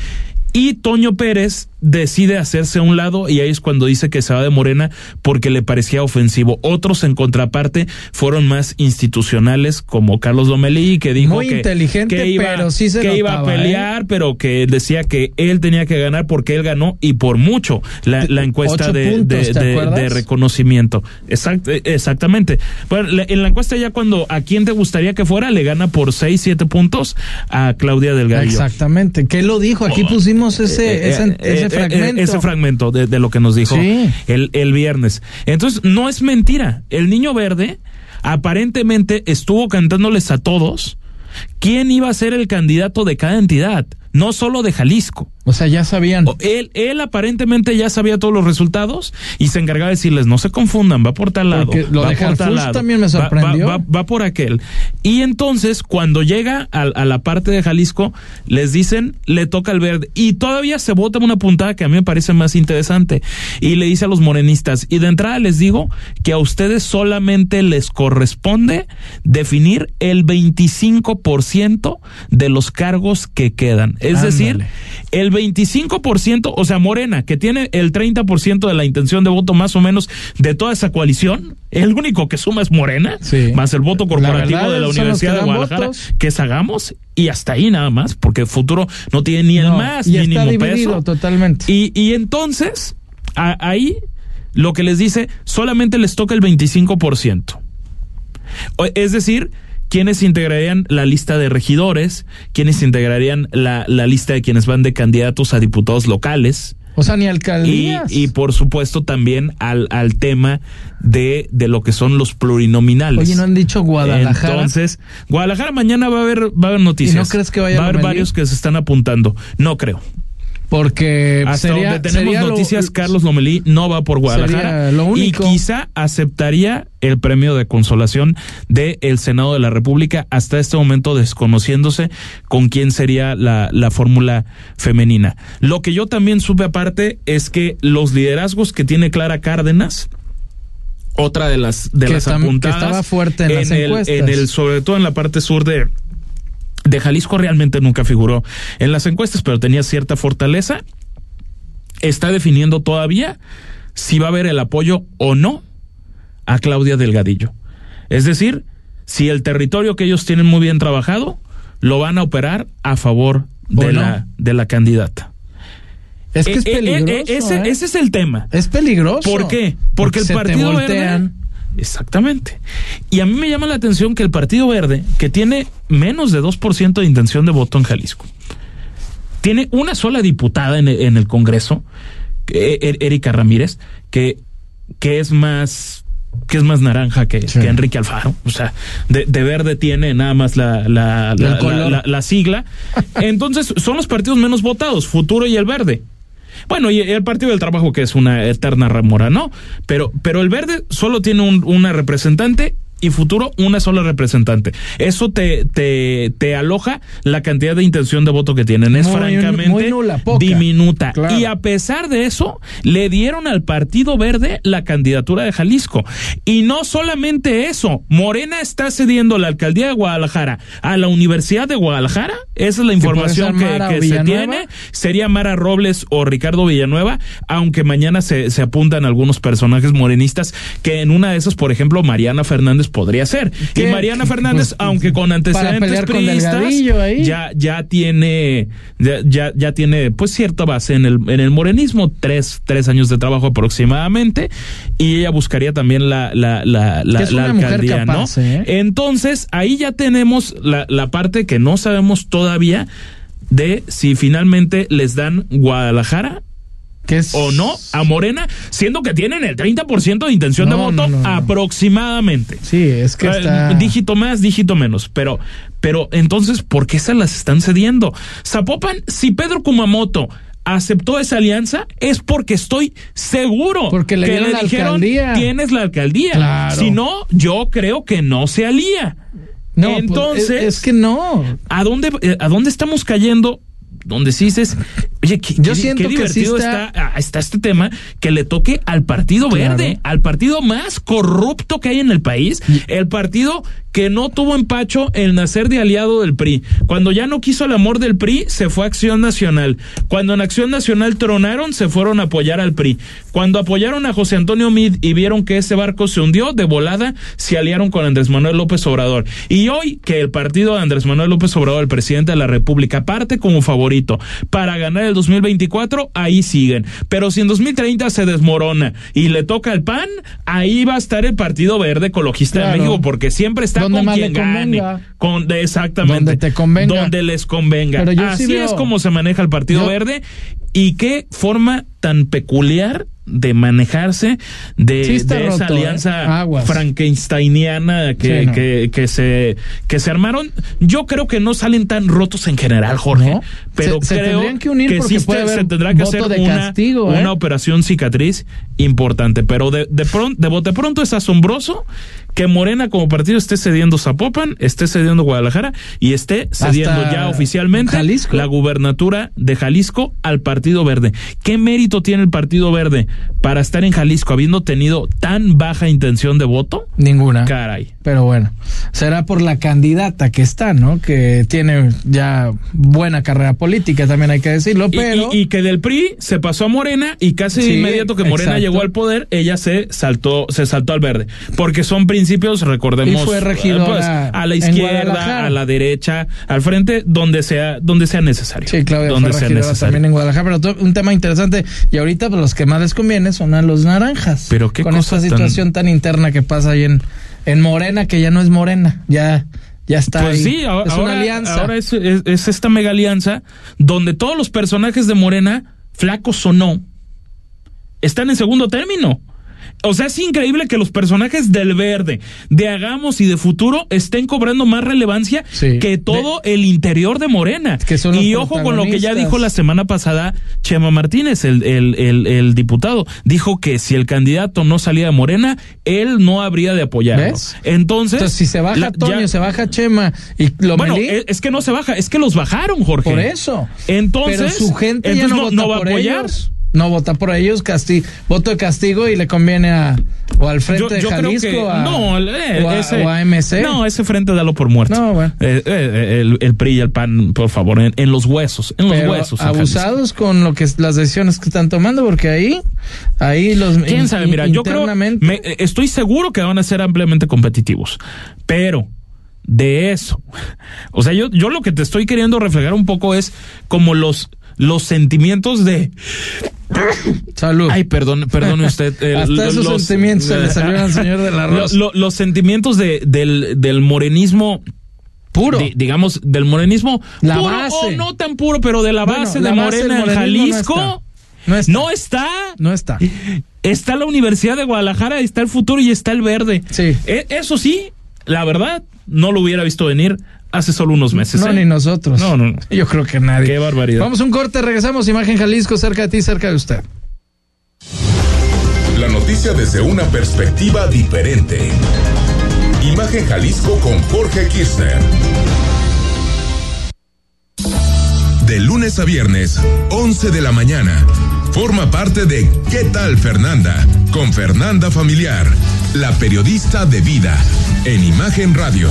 Y Toño Pérez decide hacerse a un lado y ahí es cuando dice que se va de Morena porque le parecía ofensivo. Otros en contraparte fueron más institucionales como Carlos Lomelí que dijo Muy que, inteligente, que iba, pero sí se que iba a ¿eh? pelear, pero que decía que él tenía que ganar porque él ganó y por mucho la, la encuesta de, puntos, de- ¿te de- acuerdas? de reconocimiento. Exact- eh, exactamente. Bueno, en la encuesta ya cuando a quién te gustaría que fuera, le gana por 6, 7 puntos a Claudia Delgadillo. Exactamente. ¿Qué lo dijo? Aquí pusimos ese, Eh, ese, eh, ese eh, fragmento. eh, ese fragmento de, de lo que nos dijo Sí. el, el viernes. Entonces, no es mentira. El niño verde aparentemente estuvo cantándoles a todos quién iba a ser el candidato de cada entidad, no solo de Jalisco. O sea, ya sabían. O- Él, él aparentemente ya sabía todos los resultados y se encargaba de decirles, no se confundan, va por tal lado. Porque lo va de por tal lado, también me va- va- sorprendió. Va, va por aquel. Y entonces, cuando llega a, a la parte de Jalisco, les dicen, le toca el verde. Y todavía se vota una puntada que a mí me parece más interesante. Y le dice a los morenistas, y de entrada les digo que a ustedes solamente les corresponde definir el 25% de los cargos que quedan. Es Ándale. decir, el 25%, o sea, Morena, que tiene el 30% de la intención de voto más o menos de toda esa coalición, el único que suma es Morena, Sí. más el voto corporativo verdad, de la Universidad de Guadalajara, votos. que es Hagamos, y hasta ahí nada más, porque Futuro no tiene ni el No, más y mínimo está dividido peso. totalmente. Y, y entonces, a- ahí lo que les dice, solamente les toca el 25%. O- Es decir, quienes integrarían la lista de regidores, quienes integrarían la, la lista de quienes van de candidatos a diputados locales. O sea, ni alcaldías. y por supuesto también al, al tema de, de lo que son los plurinominales. Oye, ¿no han dicho Guadalajara? Entonces, Guadalajara mañana va a haber, va a haber noticias. ¿Y no crees que vaya Va a haber varios que se están apuntando. No creo. Porque Hasta sería, donde tenemos lo- noticias, Carlos Lomelí no va por Guadalajara. Sería lo único. Y quizá aceptaría el premio de consolación del el Senado de la República, hasta este momento desconociéndose con quién sería la, la fórmula femenina. Lo que yo también supe aparte es que los liderazgos que tiene Clara Cárdenas, otra de las de Que las que apuntadas estaba fuerte en las el, en el sobre todo en la parte sur de de Jalisco realmente nunca figuró en las encuestas, pero tenía cierta fortaleza. Está definiendo todavía si va a haber el apoyo o no a Claudia Delgadillo. Es decir, si el territorio que ellos tienen muy bien trabajado lo van a operar a favor de, la, de la candidata. Es que es Eh, eh, eh, peligroso. ese, ese es el tema. Es peligroso. ¿Por qué? Porque, el Partido. Verde. Exactamente. Y a mí me llama la atención que el Partido Verde, que tiene menos de 2% de intención de voto en Jalisco, tiene una sola diputada en, en el Congreso, eh, eh, Erika Ramírez, que, que es más que es más naranja que, que Enrique Alfaro. O sea, de, de verde tiene nada más la- la sigla. Entonces, son los partidos menos votados, Futuro y el Verde. Bueno, y el Partido del Trabajo, que es una eterna remora, ¿no? Pero, pero el Verde solo tiene un- una representante y Futuro una sola representante. Eso te, te, te aloja la cantidad de intención de voto que tienen. Es Muy- francamente muy nula, poca. diminuta. Claro. Y a pesar de eso, le dieron al Partido Verde la candidatura de Jalisco. Y no solamente eso, Morena está cediendo la alcaldía de Guadalajara a la Universidad de Guadalajara. Esa es la información que, que se tiene. Sería Mara Robles o Ricardo Villanueva, aunque mañana se, se apuntan algunos personajes morenistas que en una de esas, por ejemplo, Mariana Fernández podría ser. Y. Mariana Fernández, aunque con antecedentes con priistas, ya, ya tiene, ya, ya, ya tiene pues cierta base en el, en el morenismo, tres, tres años de trabajo aproximadamente, y ella buscaría también la, la, la, la, es la una mujer alcaldía, capaz, ¿no? ¿eh? Entonces, ahí ya tenemos la, la parte que no sabemos todavía de si finalmente les dan Guadalajara o no a Morena, siendo que tienen el 30% de intención de voto no, no, no. aproximadamente. Sí, es que Eh, está. Dígito más, dígito menos. Pero, pero entonces, ¿por qué se las están cediendo? Zapopan, si Pedro Kumamoto aceptó esa alianza, es porque estoy seguro Porque le que le la dijeron alcaldía. tienes la alcaldía. Claro. Si no, yo creo que no se alía. No, pues, entonces, es- es que no. ¿A dónde, eh, a dónde estamos cayendo? Donde sí dices, oye, qué, Yo qué- siento qué que sí divertido está- está, ah, está este tema que le toque al Partido Claro. Verde, al partido más corrupto que hay en el país, el partido que no tuvo empacho en nacer de aliado del PRI. Cuando ya no quiso el amor del PRI, se fue a Acción Nacional. Cuando en Acción Nacional tronaron, se fueron a apoyar al PRI. Cuando apoyaron a José Antonio Mid y vieron que ese barco se hundió, de volada se aliaron con Andrés Manuel López Obrador. Y hoy que el partido de Andrés Manuel López Obrador, el presidente de la República, parte como favorito para ganar el 2024, ahí siguen. Pero si en 2030 se desmorona y le toca el PAN, ahí va a estar el Partido Verde Ecologista Claro. de México, porque siempre está Donde con quien gane. Con, exactamente. Donde te convenga. Donde les convenga. Pero yo sí Así veo- es como se maneja el Partido Yo- Verde y qué forma tan peculiar de manejarse de, Sí está de esa roto, ¿eh? alianza frankensteiniana que, Sí, no. que, que se que se armaron. Yo creo que no salen tan rotos en general, Jorge, No. pero Se- creo que unir se, tendrá que hacer una, castigo, ¿eh? una operación cicatriz importante, pero de de pronto de bote pronto es asombroso que Morena como partido esté cediendo Zapopan, esté cediendo Guadalajara y esté cediendo Hasta ya oficialmente Jalisco. la gubernatura de Jalisco al Partido Verde. ¿Qué mérito tiene el Partido Verde para estar en Jalisco habiendo tenido tan baja intención de voto? Ninguna. Caray. Pero bueno, será por la candidata que está, ¿no? Que tiene ya buena carrera política, también hay que decirlo, pero... Y, y que del PRI se pasó a Morena y casi de Sí, inmediato que Morena exacto. llegó al poder, ella se saltó, se saltó al verde. Porque son principios, recordemos, Y fue eh, regidora pues, a la izquierda, a la derecha, al frente, donde sea, donde sea necesario. Sí, Claudia donde fue sea regidora necesario. también en Guadalajara, pero un tema interesante. Y ahorita pues, los que más les conviene son a los naranjas. Pero qué Con esta situación tan... interna que pasa ahí en, en Morena, que ya no es Morena, ya, ya está Pues ahí. sí, ahora, es una alianza. ahora es, es- es esta mega alianza donde todos los personajes de Morena, flacos o no, están en segundo término. O sea, es increíble que los personajes del verde, de Hagamos y de Futuro estén cobrando más relevancia Sí. que todo el interior de Morena. que son y ojo con lo que ya dijo la semana pasada Chema Martínez, el, el, el, el diputado. Dijo que si el candidato no salía de Morena, él no habría de apoyarlo. ¿Ves? Entonces, Entonces, si se baja la- ya- se baja Chema y lo bueno, es, es que no se baja, es que los bajaron, Jorge. Por eso. Entonces, Pero su gente ya no, vota va a apoyar. ellos. No vota por ellos, casti voto de castigo y le conviene a o al frente Yo, de yo Jalisco que a, no, eh, o, a, ese, o a MC. No, ese frente dalo por muerto. No, bueno. Eh, eh, el, el PRI y el PAN, por favor, en, en los huesos, en los huesos. abusados con lo que las decisiones que están tomando porque ahí ahí los ¿Quién in- sabe? Mira, yo creo, me- estoy seguro que van a ser ampliamente competitivos, pero de eso. O sea, yo, yo lo que te estoy queriendo reflejar un poco es como los, los sentimientos de Salud. Ay, perdón, perdone usted. Hasta esos los- sentimientos se le salieron al señor del arroz. Lo- lo- los sentimientos de, del, del morenismo puro. digamos, del morenismo La puro base. o no tan puro, pero de la Bueno, base la de base del Morena en no Jalisco. No está. No está. No está. Está la Universidad de Guadalajara, está el futuro y está el verde. Sí. E- eso sí, la verdad, no lo hubiera visto venir hace solo unos meses. No, ¿eh? ni nosotros. No, no, no. Yo creo que nadie. Qué barbaridad. Vamos a un corte, regresamos. Imagen Jalisco, cerca de ti, cerca de usted. La noticia desde una perspectiva diferente. Imagen Jalisco con Jorge Kirchner. De lunes a viernes, 11 de la mañana. Forma parte de ¿Qué tal Fernanda? Con Fernanda Familiar, la periodista de vida, en Imagen Radio.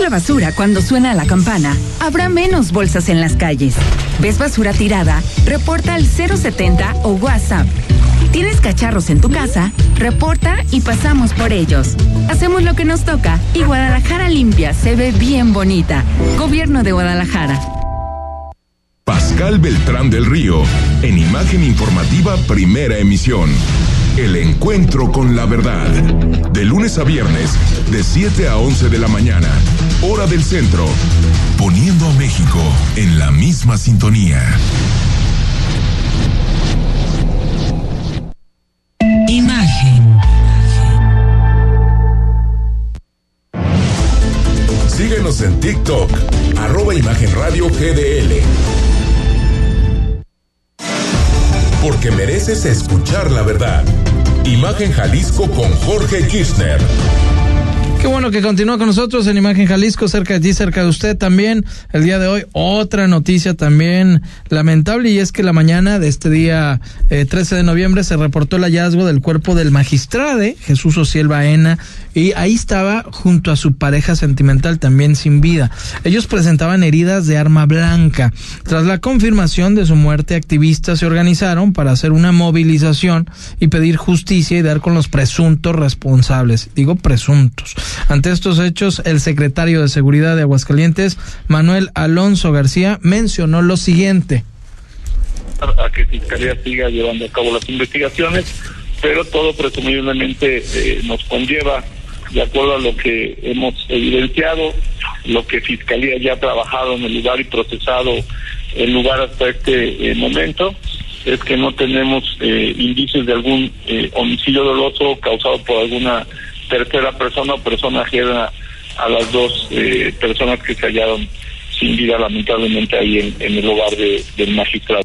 La basura cuando suena la campana, habrá menos bolsas en las calles. ¿Ves basura tirada? Reporta al 070 o WhatsApp. ¿Tienes cacharros en tu casa? Reporta y pasamos por ellos. Hacemos lo que nos toca y Guadalajara limpia se ve bien bonita. Gobierno de Guadalajara. Pascal Beltrán del Río, en Imagen Informativa Primera Emisión. El encuentro con la verdad. De lunes a viernes, de 7 a 11 de la mañana, hora del centro. Poniendo a México en la misma sintonía. Imagen. Síguenos en TikTok, arroba Imagen Radio GDL. Porque mereces escuchar la verdad. Imagen Jalisco con Jorge Kirchner. Qué bueno que continúa con nosotros en Imagen Jalisco, cerca de ti, cerca de usted también. El día de hoy, otra noticia también lamentable, y es que la mañana de este día eh, 13 de noviembre se reportó el hallazgo del cuerpo del magistrade Jesús Ociel Baena, y ahí estaba junto a su pareja sentimental también sin vida. Ellos presentaban heridas de arma blanca. Tras la confirmación de su muerte, activistas se organizaron para hacer una movilización y pedir justicia y dar con los presuntos responsables. Digo presuntos. Ante estos hechos, el secretario de Seguridad de Aguascalientes, Manuel Alonso García, mencionó lo siguiente. a que Fiscalía siga llevando a cabo las investigaciones, pero todo presumiblemente eh, nos conlleva, de acuerdo a lo que hemos evidenciado, lo que Fiscalía ya ha trabajado en el lugar y procesado el lugar hasta este eh, momento, es que no tenemos eh, indicios de algún eh, homicidio doloso causado por alguna tercera persona o persona ajena a las dos eh, personas que se hallaron sin vida lamentablemente ahí en, el hogar de- del magistrado.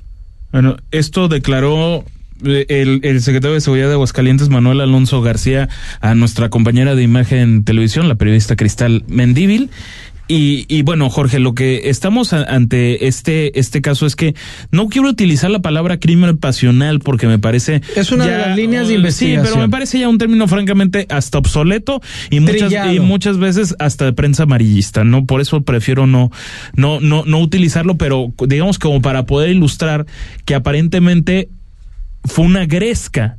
Bueno, esto declaró eh, el, el secretario de Seguridad de Aguascalientes, Manuel Alonso García, a nuestra compañera de imagen televisión, la periodista Cristal Mendíbil. Y, y bueno, Jorge, lo que estamos ante este, este caso es que no quiero utilizar la palabra crimen pasional porque me parece. Es una de las líneas de investigación. Sí, pero me parece ya un término francamente hasta obsoleto y muchas, y muchas veces hasta de prensa amarillista, ¿no? Por eso prefiero no, no, no, no utilizarlo, pero digamos como para poder ilustrar que aparentemente fue una gresca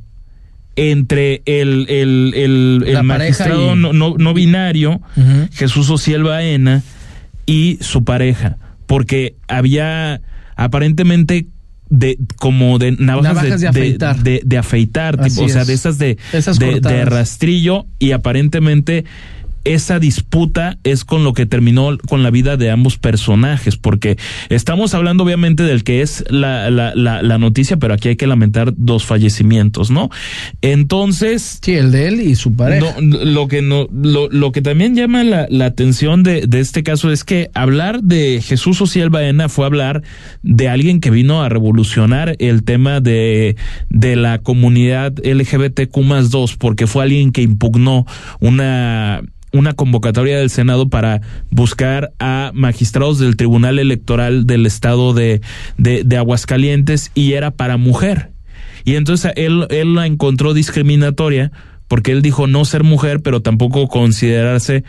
entre el, el, el, magistrado y- no, no, no binario. Jesús Ociel Baena, y su pareja, porque había aparentemente de como de navajas, Navajas de de, afeitar. de, de afeitar, tipo, o sea, de esas de, Esas de, rastrillo y aparentemente esa disputa es con lo que terminó con la vida de ambos personajes, porque estamos hablando obviamente del que es la, la, la, noticia, pero aquí hay que lamentar dos fallecimientos, ¿no? Entonces... Sí, el de él y su pareja. lo que no, lo, lo que también llama la, la atención de, de este caso es que hablar de Jesús Social Baena fue hablar de alguien que vino a revolucionar el tema de, de la comunidad LGBTQ más 2, porque fue alguien que impugnó una una convocatoria del Senado para buscar a magistrados del Tribunal Electoral del Estado de, de, Aguascalientes y era para mujer. Y entonces él, él la encontró discriminatoria porque él dijo no ser mujer, pero tampoco considerarse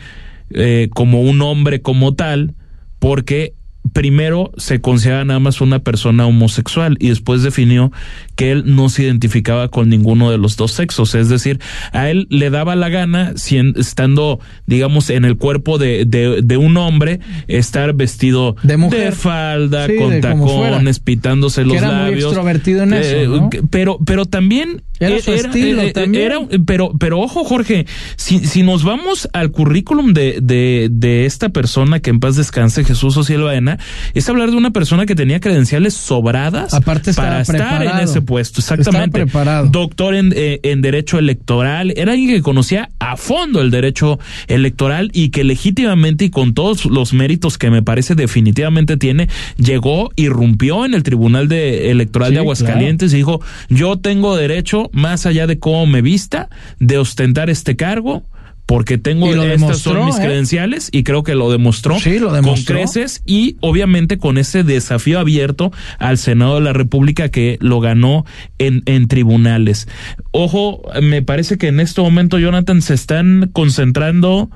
eh, como un hombre como tal, porque primero se considera nada más una persona homosexual y después definió que él no se identificaba con ninguno de los dos sexos, es decir, a él le daba la gana, estando, digamos, en el cuerpo de, de, un hombre, estar vestido de, mujer. falda, con tacones, pitándose los era labios. Muy extrovertido en eso, Pero, pero también era, su estilo eh, también. pero, pero ojo, Jorge, si, si nos vamos al currículum de, de, de esta persona que en paz descanse, Jesús Ociel Baena, es hablar de una persona que tenía credenciales sobradas Aparte para estar en ese puesto. Exactamente. preparado. Doctor en, eh, en Derecho Electoral. Era alguien que conocía a fondo el derecho electoral y que legítimamente y con todos los méritos que me parece definitivamente tiene, llegó, irrumpió en el Tribunal de Electoral de Aguascalientes y dijo, yo tengo derecho, más allá de cómo me vista, de ostentar este cargo porque tengo estas son mis ¿eh? credenciales y creo que lo demostró, con creces y obviamente con ese desafío abierto al Senado de la República que lo ganó en, en tribunales. Ojo, me parece que en este momento, Jonathan, se están concentrando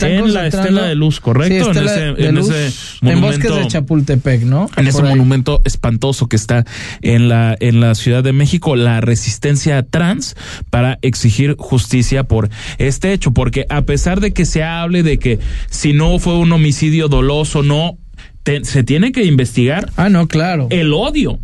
en la estela de luz, ¿correcto? en, ese, en ese monumento. de Chapultepec, ¿no? En ese monumento espantoso que está en la, en la Ciudad de México, la resistencia trans para exigir justicia por este hecho, porque que a pesar de que se hable de que si no fue un homicidio doloso, no, se tiene que investigar. Ah, no, claro. El odio.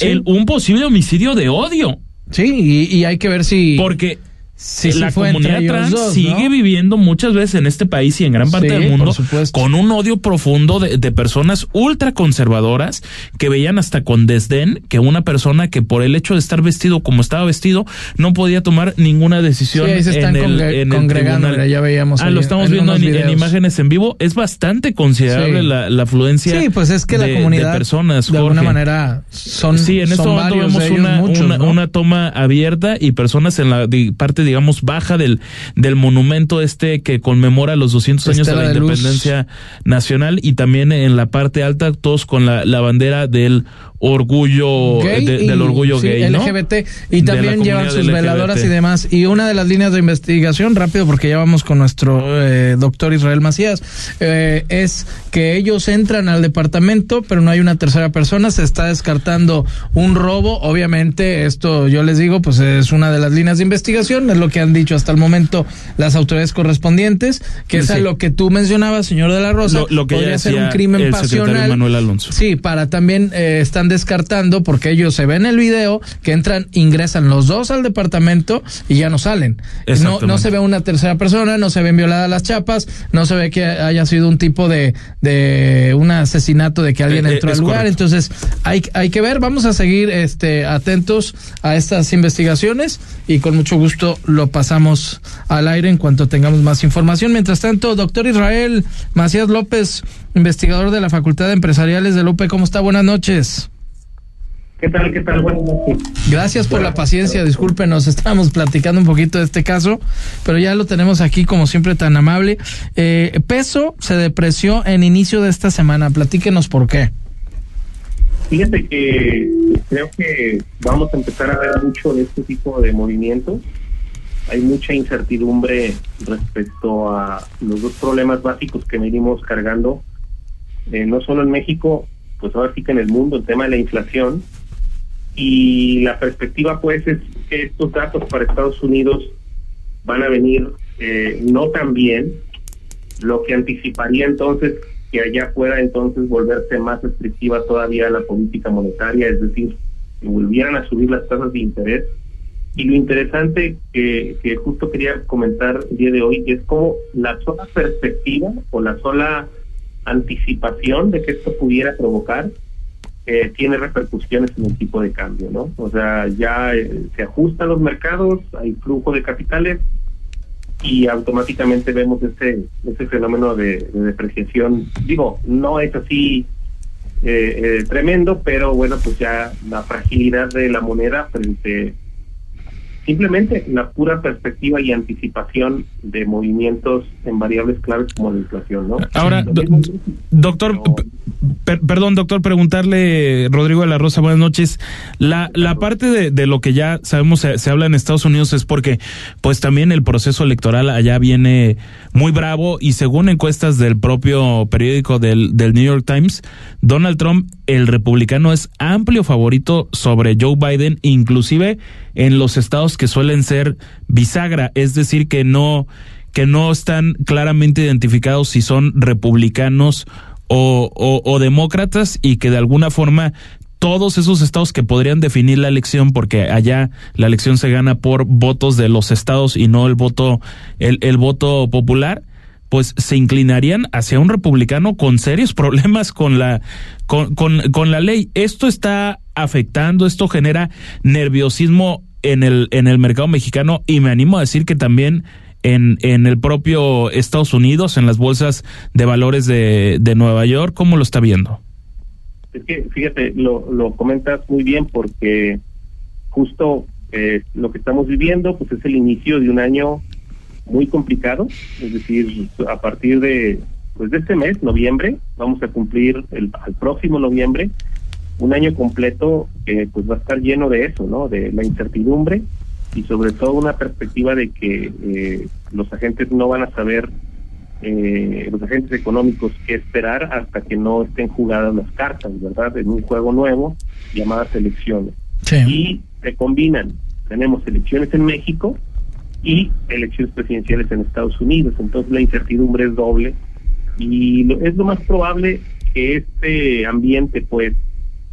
El, un posible homicidio de odio. Sí, y, y, hay que ver si. Porque Sí, la comunidad trans sigue viviendo muchas veces en este país y en gran parte del mundo con un odio profundo de, de, personas ultra conservadoras que veían hasta con desdén que una persona que por el hecho de estar vestido como estaba vestido no podía tomar ninguna decisión en, el, en el ya veíamos. Ah, lo estamos viendo en, imágenes en vivo. Es bastante considerable la, la, afluencia. Sí, pues es que la comunidad de personas. De alguna manera son. Sí, en este momento vemos una, una, una, toma abierta y personas en la parte digamos, baja del, del monumento este que conmemora los 200 años de la independencia nacional y también en la parte alta todos con la, la bandera del orgullo del orgullo gay LGBT y también llevan sus veladoras y demás. Y una de las líneas de investigación rápido porque ya vamos con nuestro eh, doctor Israel Macías eh, es que ellos entran al departamento pero no hay una tercera persona se está descartando un robo. Obviamente esto yo les digo pues es una de las líneas de investigación es lo que han dicho hasta el momento las autoridades correspondientes que es lo que tú mencionabas señor de la Rosa lo, que podría ser un crimen pasional. Manuel Alonso. Sí para también eh, están descartando porque ellos se ven el video que entran, ingresan los dos al departamento y ya no salen. No, no se ve una tercera persona, no se ven violadas las chapas, no se ve que haya sido un tipo de, de un asesinato de que alguien eh, eh, entró al lugar. Entonces, hay, hay que ver, vamos a seguir este, atentos a estas investigaciones y con mucho gusto lo pasamos al aire en cuanto tengamos más información. Mientras tanto, doctor Israel Macías López, investigador de la Facultad de Empresariales de Lupe, ¿cómo está? Buenas noches. ¿Qué tal? ¿Qué tal? Buenas noches. Gracias por la paciencia. Discúlpenos, estábamos platicando un poquito de este caso, pero ya lo tenemos aquí como siempre tan amable. Eh, peso se depreció en inicio de esta semana. Platíquenos por qué. Fíjate que creo que vamos a empezar a ver mucho de este tipo de movimientos. Hay mucha incertidumbre respecto a los dos problemas básicos que venimos cargando, eh, no solo en México, pues ahora sí que en el mundo, el tema de la inflación y la perspectiva pues es que estos datos para Estados Unidos van a venir eh, no tan bien, lo que anticiparía entonces que allá pueda entonces volverse más restrictiva todavía la política monetaria, es decir, que volvieran a subir las tasas de interés. Y lo interesante que, que justo quería comentar el día de hoy es cómo la sola perspectiva o la sola anticipación de que esto pudiera provocar eh, tiene repercusiones en el tipo de cambio, ¿no? O sea, ya eh, se ajustan los mercados, hay flujo de capitales y automáticamente vemos ese, ese fenómeno de, de depreciación. Digo, no es así eh, eh, tremendo, pero bueno, pues ya la fragilidad de la moneda frente simplemente la pura perspectiva y anticipación de movimientos en variables claves como la inflación, ¿no? Ahora, doctor, perdón, doctor, preguntarle, Rodrigo de la Rosa, buenas noches. La, la parte de, de lo que ya sabemos se, se, habla en Estados Unidos es porque, pues también el proceso electoral allá viene muy bravo y según encuestas del propio periódico del, del New York Times, Donald Trump, el republicano, es amplio favorito sobre Joe Biden, inclusive en los estados que suelen ser bisagra, es decir, que no que no están claramente identificados si son republicanos o, demócratas y que de alguna forma todos esos estados que podrían definir la elección, porque allá la elección se gana por votos de los estados y no el voto, el, el voto popular, pues se inclinarían hacia un republicano con serios problemas con la, con, con, la ley. Esto está afectando, esto genera nerviosismo en el, en el mercado mexicano y me animo a decir que también en, en el propio Estados Unidos, en las bolsas de valores de, de Nueva York, ¿cómo lo está viendo? Es que, fíjate, lo, lo comentas muy bien porque justo eh, lo que estamos viviendo pues es el inicio de un año muy complicado, es decir, a partir de pues de este mes, noviembre, vamos a cumplir el, al próximo noviembre un año completo que pues va a estar lleno de eso, ¿no? De la incertidumbre y sobre todo una perspectiva de que eh, los agentes no van a saber, eh, los agentes económicos, qué esperar hasta que no estén jugadas las cartas, ¿verdad? En un juego nuevo llamadas elecciones. Sí. Y se combinan, tenemos elecciones en México y elecciones presidenciales en Estados Unidos, entonces la incertidumbre es doble y lo, es lo más probable que este ambiente pues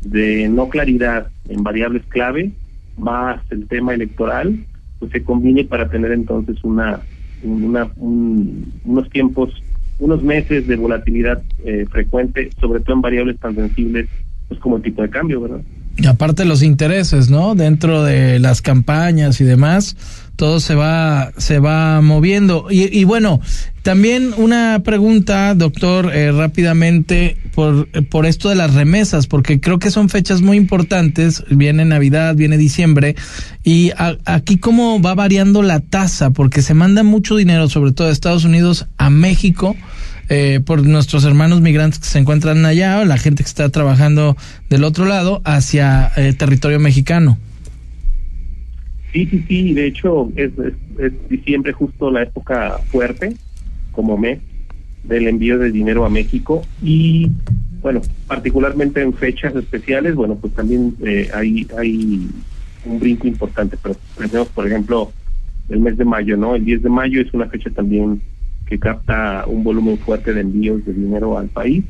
de no claridad en variables clave más el tema electoral pues se combine para tener entonces una, una un, unos tiempos unos meses de volatilidad eh, frecuente sobre todo en variables tan sensibles pues como el tipo de cambio verdad y aparte los intereses, ¿no? Dentro de las campañas y demás, todo se va, se va moviendo. Y, bueno, también una pregunta, doctor, eh, rápidamente, por, por esto de las remesas, porque creo que son fechas muy importantes. Viene Navidad, viene diciembre. Y a, aquí, ¿cómo va variando la tasa? Porque se manda mucho dinero, sobre todo de Estados Unidos, a México eh, por nuestros hermanos migrantes que se encuentran allá o la gente que está trabajando del otro lado hacia eh, territorio mexicano. Sí, sí, sí, de hecho es, es, diciembre justo la época fuerte, como mes, del envío de dinero a México y bueno, particularmente en fechas especiales, bueno, pues también eh, hay, hay un brinco importante, pero tenemos por ejemplo el mes de mayo, ¿no? El 10 de mayo es una fecha también que capta un volumen fuerte de envíos de dinero al país,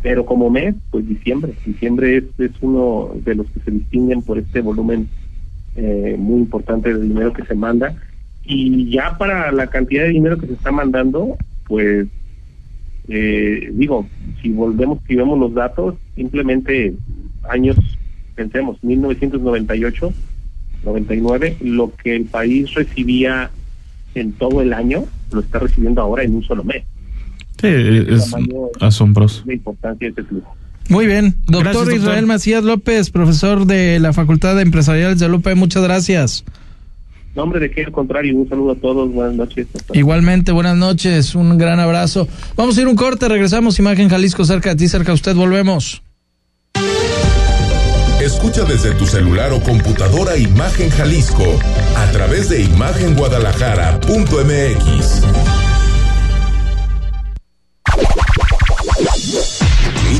pero como mes, pues diciembre. Diciembre es, es uno de los que se distinguen por este volumen eh, muy importante de dinero que se manda. Y ya para la cantidad de dinero que se está mandando, pues eh, digo, si volvemos, si vemos los datos, simplemente años, pensemos, 1998, 99, lo que el país recibía en todo el año, lo está recibiendo ahora en un solo mes. Sí, es asombroso. La importancia de este flujo. Muy bien. Doctor gracias, Israel. Macías López, profesor de la Facultad de Empresariales de Lupe, muchas gracias. No, hombre, de qué, al contrario, un saludo a todos, buenas noches. Igualmente, buenas noches, un gran abrazo. Vamos a ir un corte, regresamos, Imagen Jalisco, cerca de ti, cerca de usted, volvemos. Escucha desde tu celular o computadora Imagen Jalisco a través de imagenguadalajara.mx.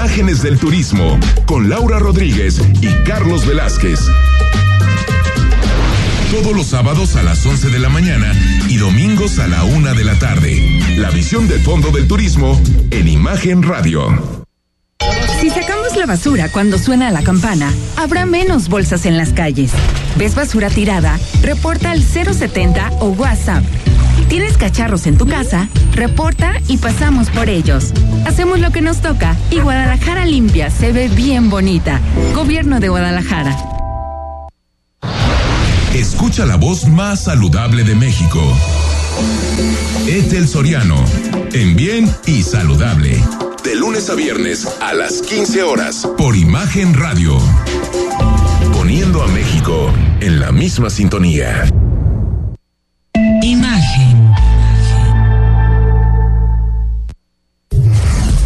Imágenes del Turismo con Laura Rodríguez y Carlos Velázquez. Todos los sábados a las 11 de la mañana y domingos a la una de la tarde. La visión de fondo del turismo en Imagen Radio. Si sacamos la basura cuando suena la campana, habrá menos bolsas en las calles. ¿Ves basura tirada? Reporta al 070 o WhatsApp. ¿Tienes cacharros en tu casa? Reporta y pasamos por ellos. Hacemos lo que nos toca y Guadalajara limpia se ve bien bonita. Gobierno de Guadalajara. Escucha la voz más saludable de México. Etel Soriano, en bien y saludable. De lunes a viernes a las 15 horas por Imagen Radio. Poniendo a México en la misma sintonía.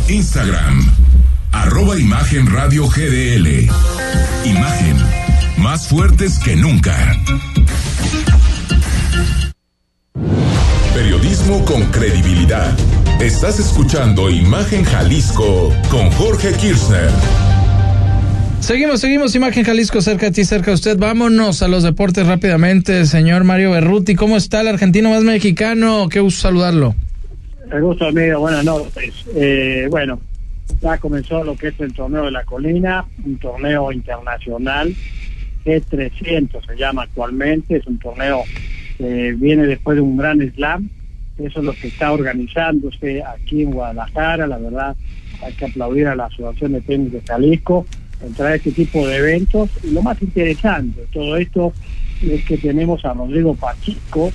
Instagram, arroba Imagen Radio GDL. Imagen, más fuertes que nunca. Periodismo con credibilidad. Estás escuchando Imagen Jalisco con Jorge Kirchner. Seguimos, seguimos, Imagen Jalisco, cerca de ti, cerca de usted. Vámonos a los deportes rápidamente. Señor Mario Berruti, ¿cómo está el argentino más mexicano? Qué gusto saludarlo. El gusto buenas noches. Eh, bueno, ya comenzó lo que es el torneo de la colina, un torneo internacional, G300 se llama actualmente, es un torneo que viene después de un gran slam, eso es lo que está organizándose aquí en Guadalajara, la verdad hay que aplaudir a la Asociación de Tenis de Jalisco en traer este tipo de eventos y lo más interesante todo esto es que tenemos a Rodrigo Pachico,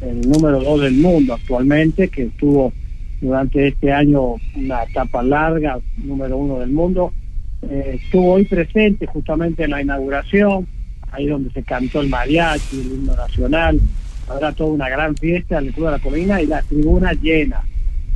el número dos del mundo actualmente, que estuvo durante este año una etapa larga, número uno del mundo. Eh, estuvo hoy presente justamente en la inauguración, ahí donde se cantó el mariachi, el himno nacional. Habrá toda una gran fiesta en el Club de la Colina y la tribuna llena.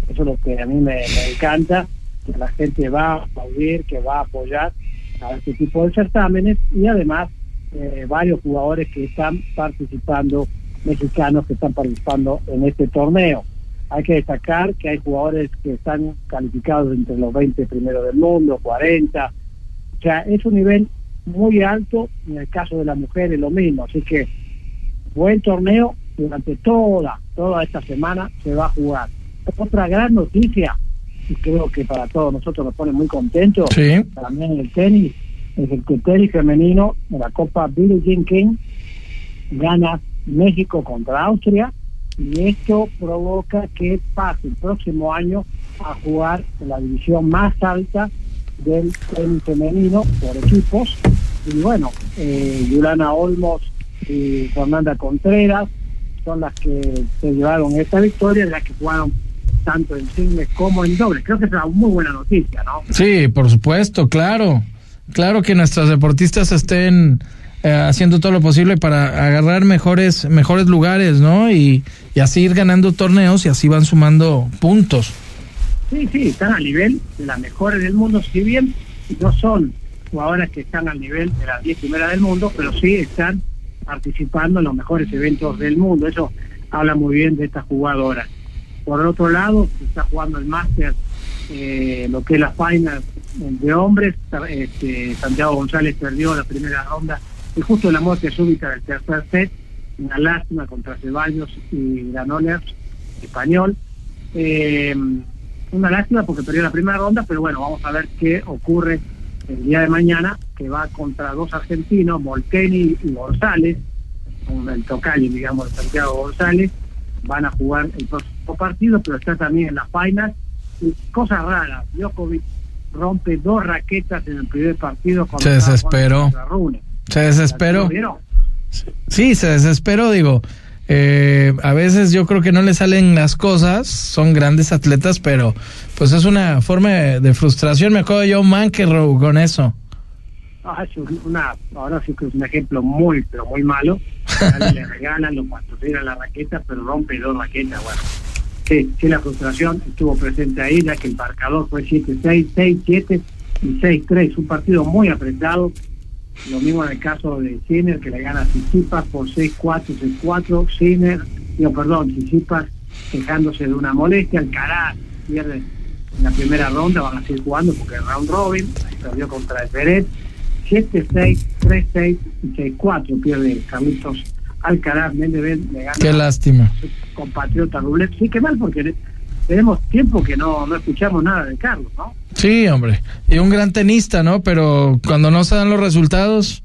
Eso es lo que a mí me, me encanta, que la gente va a aplaudir, que va a apoyar a este tipo de certámenes y además eh, varios jugadores que están participando, mexicanos que están participando en este torneo. Hay que destacar que hay jugadores que están calificados entre los 20 primeros del mundo, 40. O sea, es un nivel muy alto. En el caso de las mujeres, lo mismo. Así que, buen torneo. Durante toda, toda esta semana se va a jugar. Otra gran noticia, y creo que para todos nosotros nos pone muy contentos, Sí. también en el tenis, el tenis femenino de la Copa Billie King gana México contra Austria y esto provoca que pase el próximo año a jugar en la división más alta del tenis femenino por equipos y bueno, eh, Yulana Olmos y Fernanda Contreras son las que se llevaron esta victoria, las que jugaron tanto en singles como en dobles. Creo que es una muy buena noticia, ¿no? Sí, por supuesto, claro. Claro que nuestras deportistas estén eh, haciendo todo lo posible para agarrar mejores, mejores lugares, ¿no? Y, y así ir ganando torneos y así van sumando puntos. Sí, sí, están al nivel de las mejores del mundo, si bien no son jugadoras que están al nivel de las 10 primeras del mundo, pero sí están participando en los mejores eventos del mundo. Eso habla muy bien de estas jugadoras. Por otro lado, se está jugando el máster, eh, lo que es la final de hombres. Este, Santiago González perdió la primera ronda y justo la muerte súbita del tercer set, una lástima contra Ceballos y Granollers, español. Eh, una lástima porque perdió la primera ronda, pero bueno, vamos a ver qué ocurre el día de mañana, que va contra dos argentinos, Molteni y González, con el tocayo, digamos, de Santiago González, van a jugar el próximo partido, pero está también en las finals. Y cosas raras, Djokovic rompe dos raquetas en el primer partido Se desesperó. Se desesperó. Sí, se desesperó, digo. Eh, a veces yo creo que no le salen las cosas, son grandes atletas, pero pues es una forma de, de frustración. Me acuerdo yo McEnroe con eso. Ah, es un- una, ahora sí que es un ejemplo muy, pero muy malo. Le regalan, lo patrocinan la raqueta, pero rompe dos raquetas. Bueno, sí, sí, la frustración estuvo presente ahí, ya que el marcador fue 7-6, 6-7 y 6-3. Un partido muy apretado. Lo mismo en el caso de Sinner, que le gana a Tsitsipas por 6-4, 6-4. Sinner, digo, perdón, Tsitsipas quejándose de una molestia. Alcaraz pierde en la primera ronda, van a seguir jugando porque es round robin. Perdió contra el Pérez. 7-6, 3-6 y 6-4 pierde Carlitos Alcaraz. Medvedev le gana Qué lástima. su compatriota Rublev. Sí, qué mal porque tenemos tiempo que no, no escuchamos nada de Carlos, ¿no? Sí, hombre. Y un gran tenista, ¿no? Pero cuando no se dan los resultados,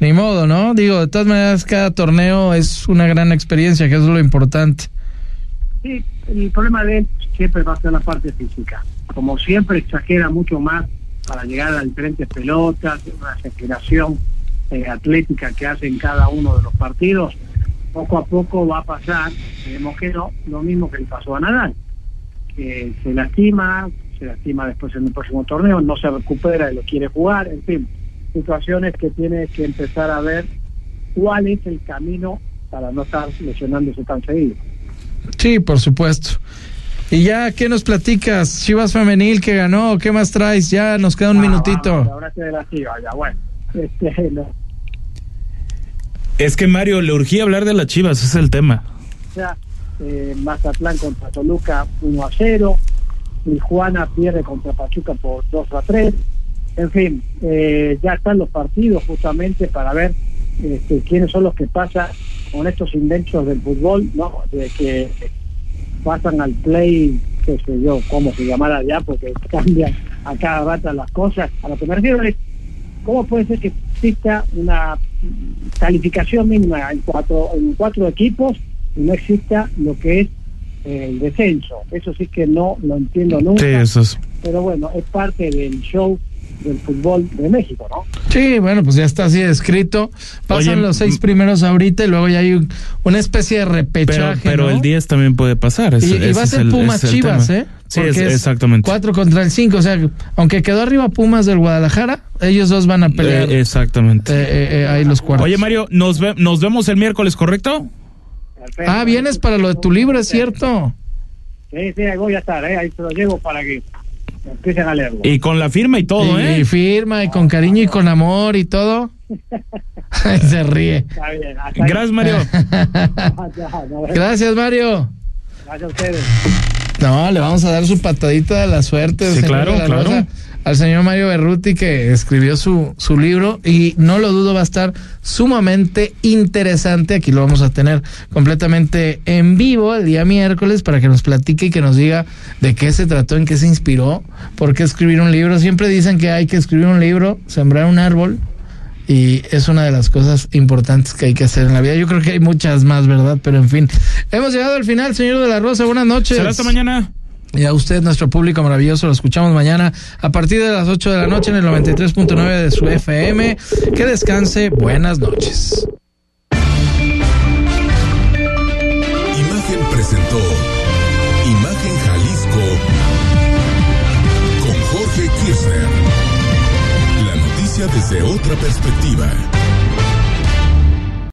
ni modo, ¿no? Digo, de todas maneras, cada torneo es una gran experiencia, que es lo importante. Sí, el problema de él siempre va a ser la parte física. Como siempre, exagera mucho más para llegar a diferentes pelotas, una exageración eh, atlética que hace en cada uno de los partidos. Poco a poco va a pasar, esperemos que no, lo mismo que le pasó a Nadal, que se lastima, se lastima después en el próximo torneo, no se recupera y lo quiere jugar, en fin, situaciones que tiene que empezar a ver cuál es el camino para no estar lesionándose tan seguido. Sí, por supuesto. Y ya, ¿qué nos platicas? Chivas Femenil que ganó, ¿qué más traes? Ya nos queda un Ah, minutito. vamos, se de la Chivas, ya, bueno. Este, lo- Es que Mario, le urgía hablar de las Chivas, ese es el tema. o sea, eh, Mazatlán contra Toluca 1 a 0, Tijuana pierde contra Pachuca por 2 a 3. En fin, eh, ya están los partidos justamente para ver este, quiénes son los que pasan con estos inventos del fútbol, ¿no? De que pasan al play, qué sé yo, cómo se llamará ya, porque cambian a cada rato las cosas. A lo que me refiero es, ¿cómo puede ser que exista una calificación mínima en cuatro, en cuatro equipos y no exista lo que es eh, el descenso? Eso sí que no lo entiendo nunca. Sí, eso es. Pero bueno, es parte del show del fútbol de México, ¿no? Sí, bueno, pues ya está así escrito. Pasan Oye, los seis primeros ahorita y luego ya hay un- una especie de repechaje. pero ¿no? el 10 también puede pasar. Y, va a ser Pumas el Chivas. ¿eh? Sí, Porque es- es exactamente. Cuatro contra el cinco. O sea, aunque quedó arriba Pumas del Guadalajara, ellos dos van a pelear. Eh, exactamente. eh, eh, eh, ahí los cuartos. Oye, Mario, nos, ve- nos vemos el miércoles, ¿correcto? Ah, vienes para lo de tu libro, es cierto. Sí, sí, ahí voy a estar, ¿eh? ahí se lo llevo para que empiecen a leerlo. Y con la firma y todo, y, ¿eh? y firma, y con cariño y con amor y todo. Se ríe. Está bien. Gracias, Mario. Gracias, Mario. Gracias a ustedes. No, le vamos a dar su patadita de la suerte Sí, señor claro, claro. Rosa, al señor Mario Berruti que escribió su, su libro y no lo dudo va a estar sumamente interesante. Aquí lo vamos a tener completamente en vivo el día miércoles para que nos platique y que nos diga de qué se trató, en qué se inspiró, por qué escribir un libro. Siempre dicen que hay que escribir un libro, sembrar un árbol. Y es una de las cosas importantes que hay que hacer en la vida. Yo creo que hay muchas más, ¿verdad? Pero en fin. Hemos llegado al final, señor de la Rosa. Buenas noches. Hasta mañana. Y a usted, nuestro público maravilloso, lo escuchamos mañana a partir de las 8 de la noche en el 93.9 de su FM. Que descanse. Buenas noches. Imagen presentó Imagen Jalisco con Jorge Kirchner. La noticia desde otra perspectiva.